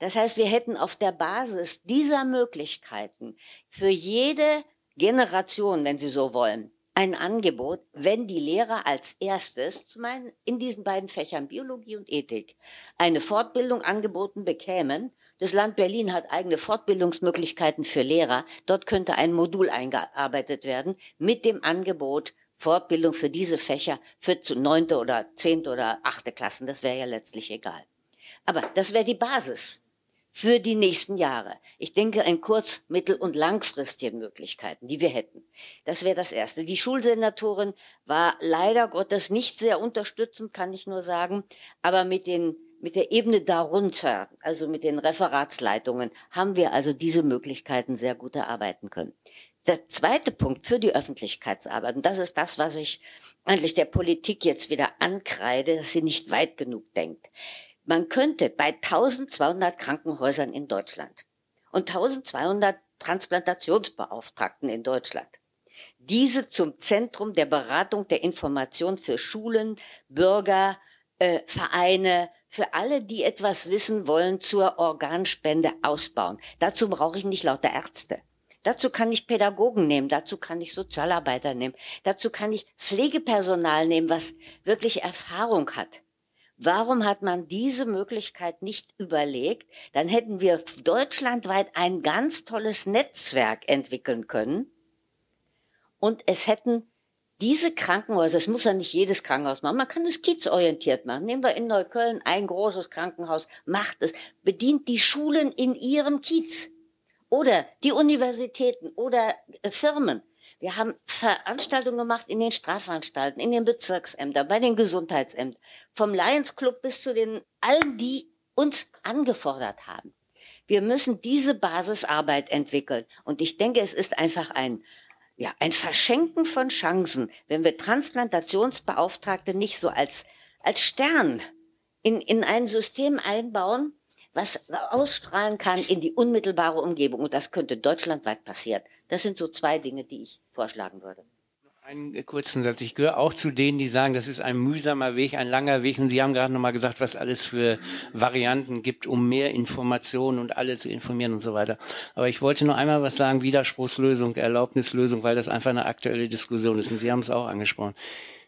Das heißt, wir hätten auf der Basis dieser Möglichkeiten für jede Generation, wenn Sie so wollen, ein Angebot, wenn die Lehrer als erstes, zum einen in diesen beiden Fächern Biologie und Ethik, eine Fortbildung angeboten bekämen. Das Land Berlin hat eigene Fortbildungsmöglichkeiten für Lehrer. Dort könnte ein Modul eingearbeitet werden mit dem Angebot Fortbildung für diese Fächer für neunte oder zehnte oder achte Klassen. Das wäre ja letztlich egal. Aber das wäre die Basis für die nächsten Jahre. Ich denke an kurz-, mittel- und langfristige Möglichkeiten, die wir hätten. Das wäre das Erste. Die Schulsenatorin war leider Gottes nicht sehr unterstützend, kann ich nur sagen, aber mit den mit der Ebene darunter, also mit den Referatsleitungen, haben wir also diese Möglichkeiten sehr gut erarbeiten können. Der zweite Punkt für die Öffentlichkeitsarbeit, und das ist das, was ich eigentlich der Politik jetzt wieder ankreide, dass sie nicht weit genug denkt. Man könnte bei 1200 Krankenhäusern in Deutschland und 1200 Transplantationsbeauftragten in Deutschland diese zum Zentrum der Beratung der Information für Schulen, Bürger, äh, Vereine, für alle, die etwas wissen wollen zur Organspende ausbauen. Dazu brauche ich nicht lauter Ärzte. Dazu kann ich Pädagogen nehmen, dazu kann ich Sozialarbeiter nehmen, dazu kann ich Pflegepersonal nehmen, was wirklich Erfahrung hat. Warum hat man diese Möglichkeit nicht überlegt? Dann hätten wir deutschlandweit ein ganz tolles Netzwerk entwickeln können. Und es hätten diese Krankenhäuser, es muss ja nicht jedes Krankenhaus machen, man kann es kiezorientiert machen. Nehmen wir in Neukölln ein großes Krankenhaus, macht es, bedient die Schulen in ihrem Kiez. Oder die Universitäten oder äh, Firmen. Wir haben Veranstaltungen gemacht in den Strafanstalten, in den Bezirksämtern, bei den Gesundheitsämtern, vom Lions Club bis zu den allen, die uns angefordert haben. Wir müssen diese Basisarbeit entwickeln. Und ich denke, es ist einfach ein, ja, ein Verschenken von Chancen, wenn wir Transplantationsbeauftragte nicht so als, als Stern in, in ein System einbauen, was ausstrahlen kann in die unmittelbare Umgebung. Und das könnte deutschlandweit passieren. Das sind so zwei Dinge, die ich vorschlagen würde. Einen kurzen Satz. Ich gehöre auch zu denen, die sagen, das ist ein mühsamer Weg, ein langer Weg. Und Sie haben gerade nochmal gesagt, was alles für Varianten gibt, um mehr Informationen und alle zu informieren und so weiter. Aber ich wollte nur einmal was sagen, Widerspruchslösung, Erlaubnislösung, weil das einfach eine aktuelle Diskussion ist. Und Sie haben es auch angesprochen.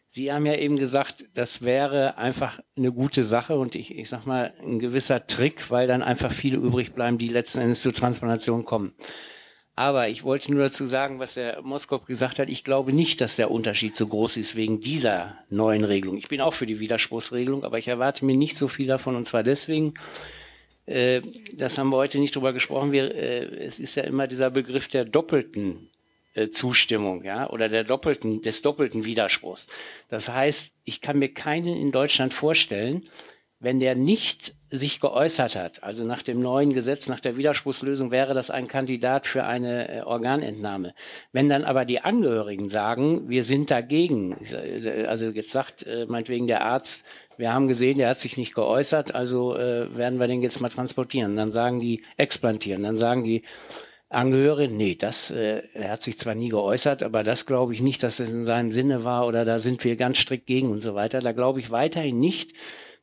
Sie haben ja eben gesagt, das wäre einfach eine gute Sache und ich, ich sag mal, ein gewisser Trick, weil dann einfach viele übrig bleiben, die letzten Endes zur Transplantation kommen. Aber ich wollte nur dazu sagen, was der Moskop gesagt hat. Ich glaube nicht, dass der Unterschied so groß ist wegen dieser neuen Regelung. Ich bin auch für die Widerspruchsregelung, aber ich erwarte mir nicht so viel davon. Und zwar deswegen, äh, das haben wir heute nicht drüber gesprochen, wir, äh, es ist ja immer dieser Begriff der doppelten äh, Zustimmung, ja, oder der doppelten, des doppelten Widerspruchs. Das heißt, ich kann mir keinen in Deutschland vorstellen, wenn der nicht sich geäußert hat, also nach dem neuen Gesetz, nach der Widerspruchslösung wäre das ein Kandidat für eine äh, Organentnahme. Wenn dann aber die Angehörigen sagen, wir sind dagegen, äh, also jetzt sagt äh, meinetwegen der Arzt, wir haben gesehen, der hat sich nicht geäußert, also werden wir den jetzt mal transportieren. Dann sagen die, explantieren, dann sagen die Angehörigen, nee, das, äh, er hat sich zwar nie geäußert, aber das glaube ich nicht, dass es in seinem Sinne war oder da sind wir ganz strikt gegen und so weiter. Da glaube ich weiterhin nicht,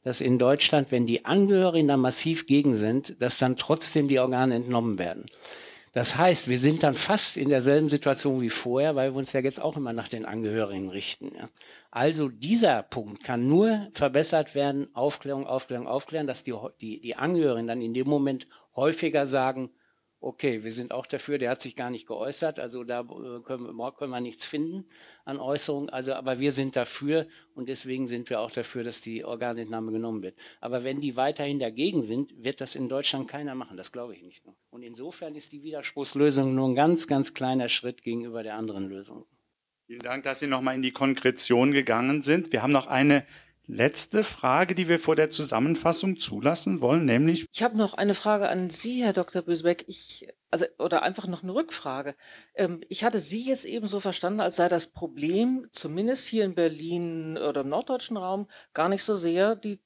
dass in Deutschland, wenn die Angehörigen da massiv gegen sind, dass dann trotzdem die Organe entnommen werden. Das heißt, wir sind dann fast in derselben Situation wie vorher, weil wir uns ja jetzt auch immer nach den Angehörigen richten. Ja. Also dieser Punkt kann nur verbessert werden, Aufklärung, Aufklärung, Aufklären, dass die, die, die Angehörigen dann in dem Moment häufiger sagen, okay, wir sind auch dafür, der hat sich gar nicht geäußert, also da äh, können wir, können wir nichts finden an Äußerungen, also aber wir sind dafür und deswegen sind wir auch dafür, dass die Organentnahme genommen wird. Aber wenn die weiterhin dagegen sind, wird das in Deutschland keiner machen, das glaube ich nicht. Und insofern ist die Widerspruchslösung nur ein ganz, ganz kleiner Schritt gegenüber der anderen Lösung. Vielen Dank, dass Sie nochmal in die Konkretion gegangen sind. Wir haben noch eine letzte Frage, die wir vor der Zusammenfassung zulassen wollen, nämlich. Ich habe noch eine Frage an Sie, Herr Dr. Bösbeck. Ich, also, oder einfach noch eine Rückfrage. Ähm, ich hatte Sie jetzt eben so verstanden, als sei das Problem, zumindest hier in Berlin oder im norddeutschen Raum, gar nicht so sehr die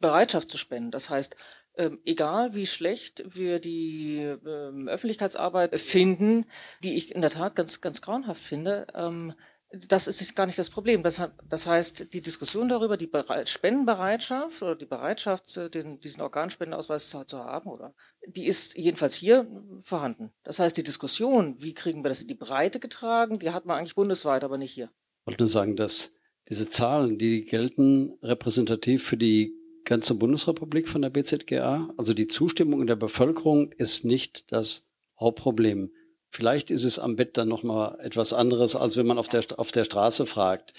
Bereitschaft zu spenden. Das heißt, ähm, egal wie schlecht wir die ähm, Öffentlichkeitsarbeit finden, die ich in der Tat ganz, ganz grauenhaft finde, ähm, das ist gar nicht das Problem. Das, hat, das heißt, die Diskussion darüber, die Spendenbereitschaft oder die Bereitschaft, äh, den, diesen Organspendenausweis zu, zu, haben, oder die ist jedenfalls hier vorhanden. Das heißt, die Diskussion, wie kriegen wir das in die Breite getragen, die hat man eigentlich bundesweit, aber nicht hier. Ich wollte nur sagen, dass diese Zahlen, die gelten repräsentativ für die ganze Bundesrepublik von der BZGA. Also die Zustimmung in der Bevölkerung ist nicht das Hauptproblem. Vielleicht ist es am Bett dann nochmal etwas anderes, als wenn man auf der, auf der Straße fragt.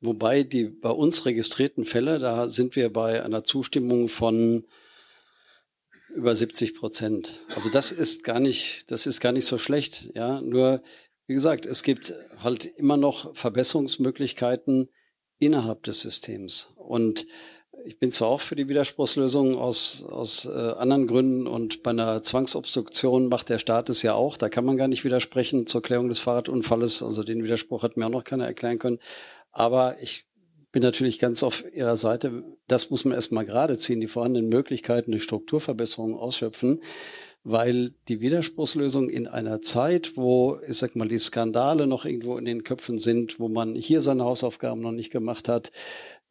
Wobei die bei uns registrierten Fälle, da sind wir bei einer Zustimmung von über 70 Prozent. Also das ist gar nicht, das ist gar nicht so schlecht. Ja, nur wie gesagt, es gibt halt immer noch Verbesserungsmöglichkeiten innerhalb des Systems. Und ich bin zwar auch für die Widerspruchslösung aus, aus äh, anderen Gründen und bei einer Zwangsobstruktion macht der Staat es ja auch. Da kann man gar nicht widersprechen zur Klärung des Fahrradunfalles. Also den Widerspruch hat mir auch noch keiner erklären können. Aber ich bin natürlich ganz auf Ihrer Seite. Das muss man erstmal gerade ziehen, die vorhandenen Möglichkeiten durch Strukturverbesserungen ausschöpfen, weil die Widerspruchslösung in einer Zeit, wo, ich sag mal, die Skandale noch irgendwo in den Köpfen sind, wo man hier seine Hausaufgaben noch nicht gemacht hat,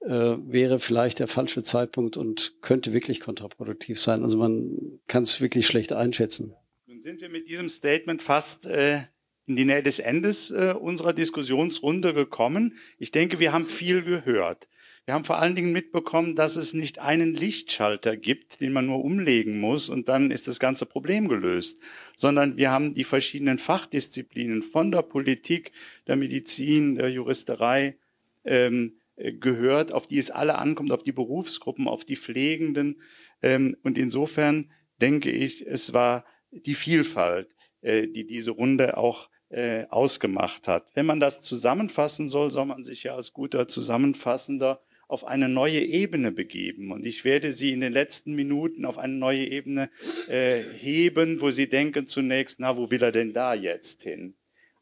äh, wäre vielleicht der falsche Zeitpunkt und könnte wirklich kontraproduktiv sein. Also man kann es wirklich schlecht einschätzen. Nun sind wir mit diesem Statement fast äh, in die Nähe des Endes äh, unserer Diskussionsrunde gekommen. Ich denke, wir haben viel gehört. Wir haben vor allen Dingen mitbekommen, dass es nicht einen Lichtschalter gibt, den man nur umlegen muss und dann ist das ganze Problem gelöst, sondern wir haben die verschiedenen Fachdisziplinen von der Politik, der Medizin, der Juristerei, ähm, äh, gehört, auf die es alle ankommt, auf die Berufsgruppen, auf die Pflegenden. Ähm, und insofern denke ich, es war die Vielfalt, äh, die diese Runde auch äh, ausgemacht hat. Wenn man das zusammenfassen soll, soll man sich ja als guter Zusammenfassender auf eine neue Ebene begeben. Und ich werde Sie in den letzten Minuten auf eine neue Ebene äh, heben, wo Sie denken zunächst, na, wo will er denn da jetzt hin?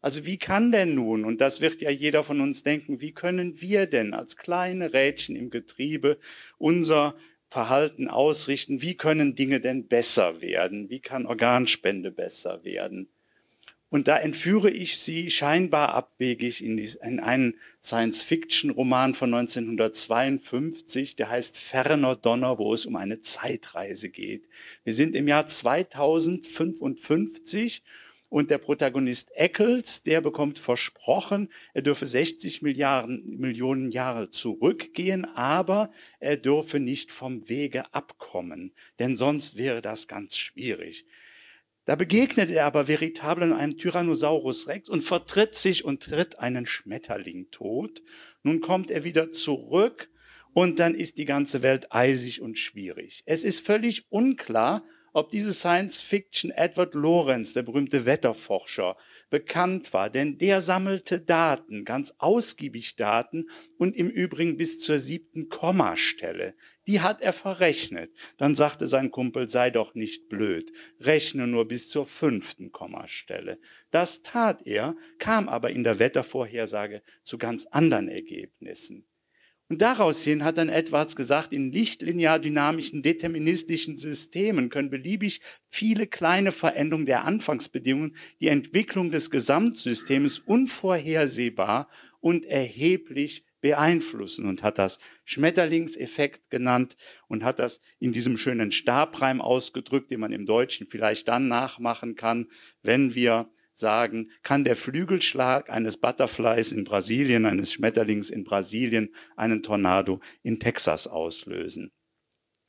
Also wie kann denn nun, und das wird ja jeder von uns denken, wie können wir denn als kleine Rädchen im Getriebe unser Verhalten ausrichten? Wie können Dinge denn besser werden? Wie kann Organspende besser werden? Und da entführe ich Sie scheinbar abwegig in, die, in einen Science-Fiction-Roman von 1952, der heißt Ferner Donner, wo es um eine Zeitreise geht. Wir sind im Jahr 2055 und der Protagonist Eccles, der bekommt versprochen, er dürfe 60 Milliarden, Millionen Jahre zurückgehen, aber er dürfe nicht vom Wege abkommen, denn sonst wäre das ganz schwierig. Da begegnet er aber veritablen einem Tyrannosaurus Rex und vertritt sich und tritt einen Schmetterling tot. Nun kommt er wieder zurück und dann ist die ganze Welt eisig und schwierig. Es ist völlig unklar, ob diese Science Fiction Edward Lorenz, der berühmte Wetterforscher, bekannt war, denn der sammelte Daten, ganz ausgiebig Daten und im Übrigen bis zur siebten Kommastelle. Die hat er verrechnet. Dann sagte sein Kumpel, sei doch nicht blöd, rechne nur bis zur fünften Kommastelle. Das tat er, kam aber in der Wettervorhersage zu ganz anderen Ergebnissen. Und daraus hin hat dann Edwards gesagt, in lichtlinear dynamischen deterministischen Systemen können beliebig viele kleine Veränderungen der Anfangsbedingungen die Entwicklung des Gesamtsystems unvorhersehbar und erheblich beeinflussen. Und hat das Schmetterlingseffekt genannt und hat das in diesem schönen Stabreim ausgedrückt, den man im Deutschen vielleicht dann nachmachen kann, wenn wir sagen, kann der Flügelschlag eines Butterflies in Brasilien, eines Schmetterlings in Brasilien, einen Tornado in Texas auslösen.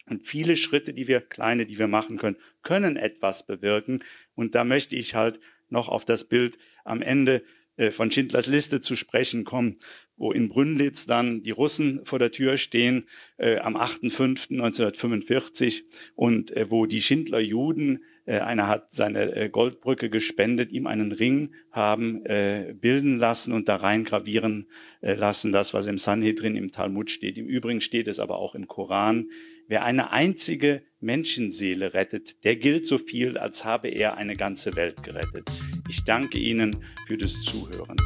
Und viele Schritte, die wir, kleine, die wir machen können, können etwas bewirken. Und da möchte ich halt noch auf das Bild am Ende äh, von Schindlers Liste zu sprechen kommen, wo in Brünnlitz dann die Russen vor der Tür stehen äh, am 8.5.1945 und äh, wo die Schindler Juden äh, einer hat seine äh, Goldbrücke gespendet, ihm einen Ring haben äh, bilden lassen und da rein gravieren lassen, das, was im Sanhedrin im Talmud steht. Im Übrigen steht es aber auch im Koran. Wer eine einzige Menschenseele rettet, der gilt so viel, als habe er eine ganze Welt gerettet. Ich danke Ihnen für das Zuhören.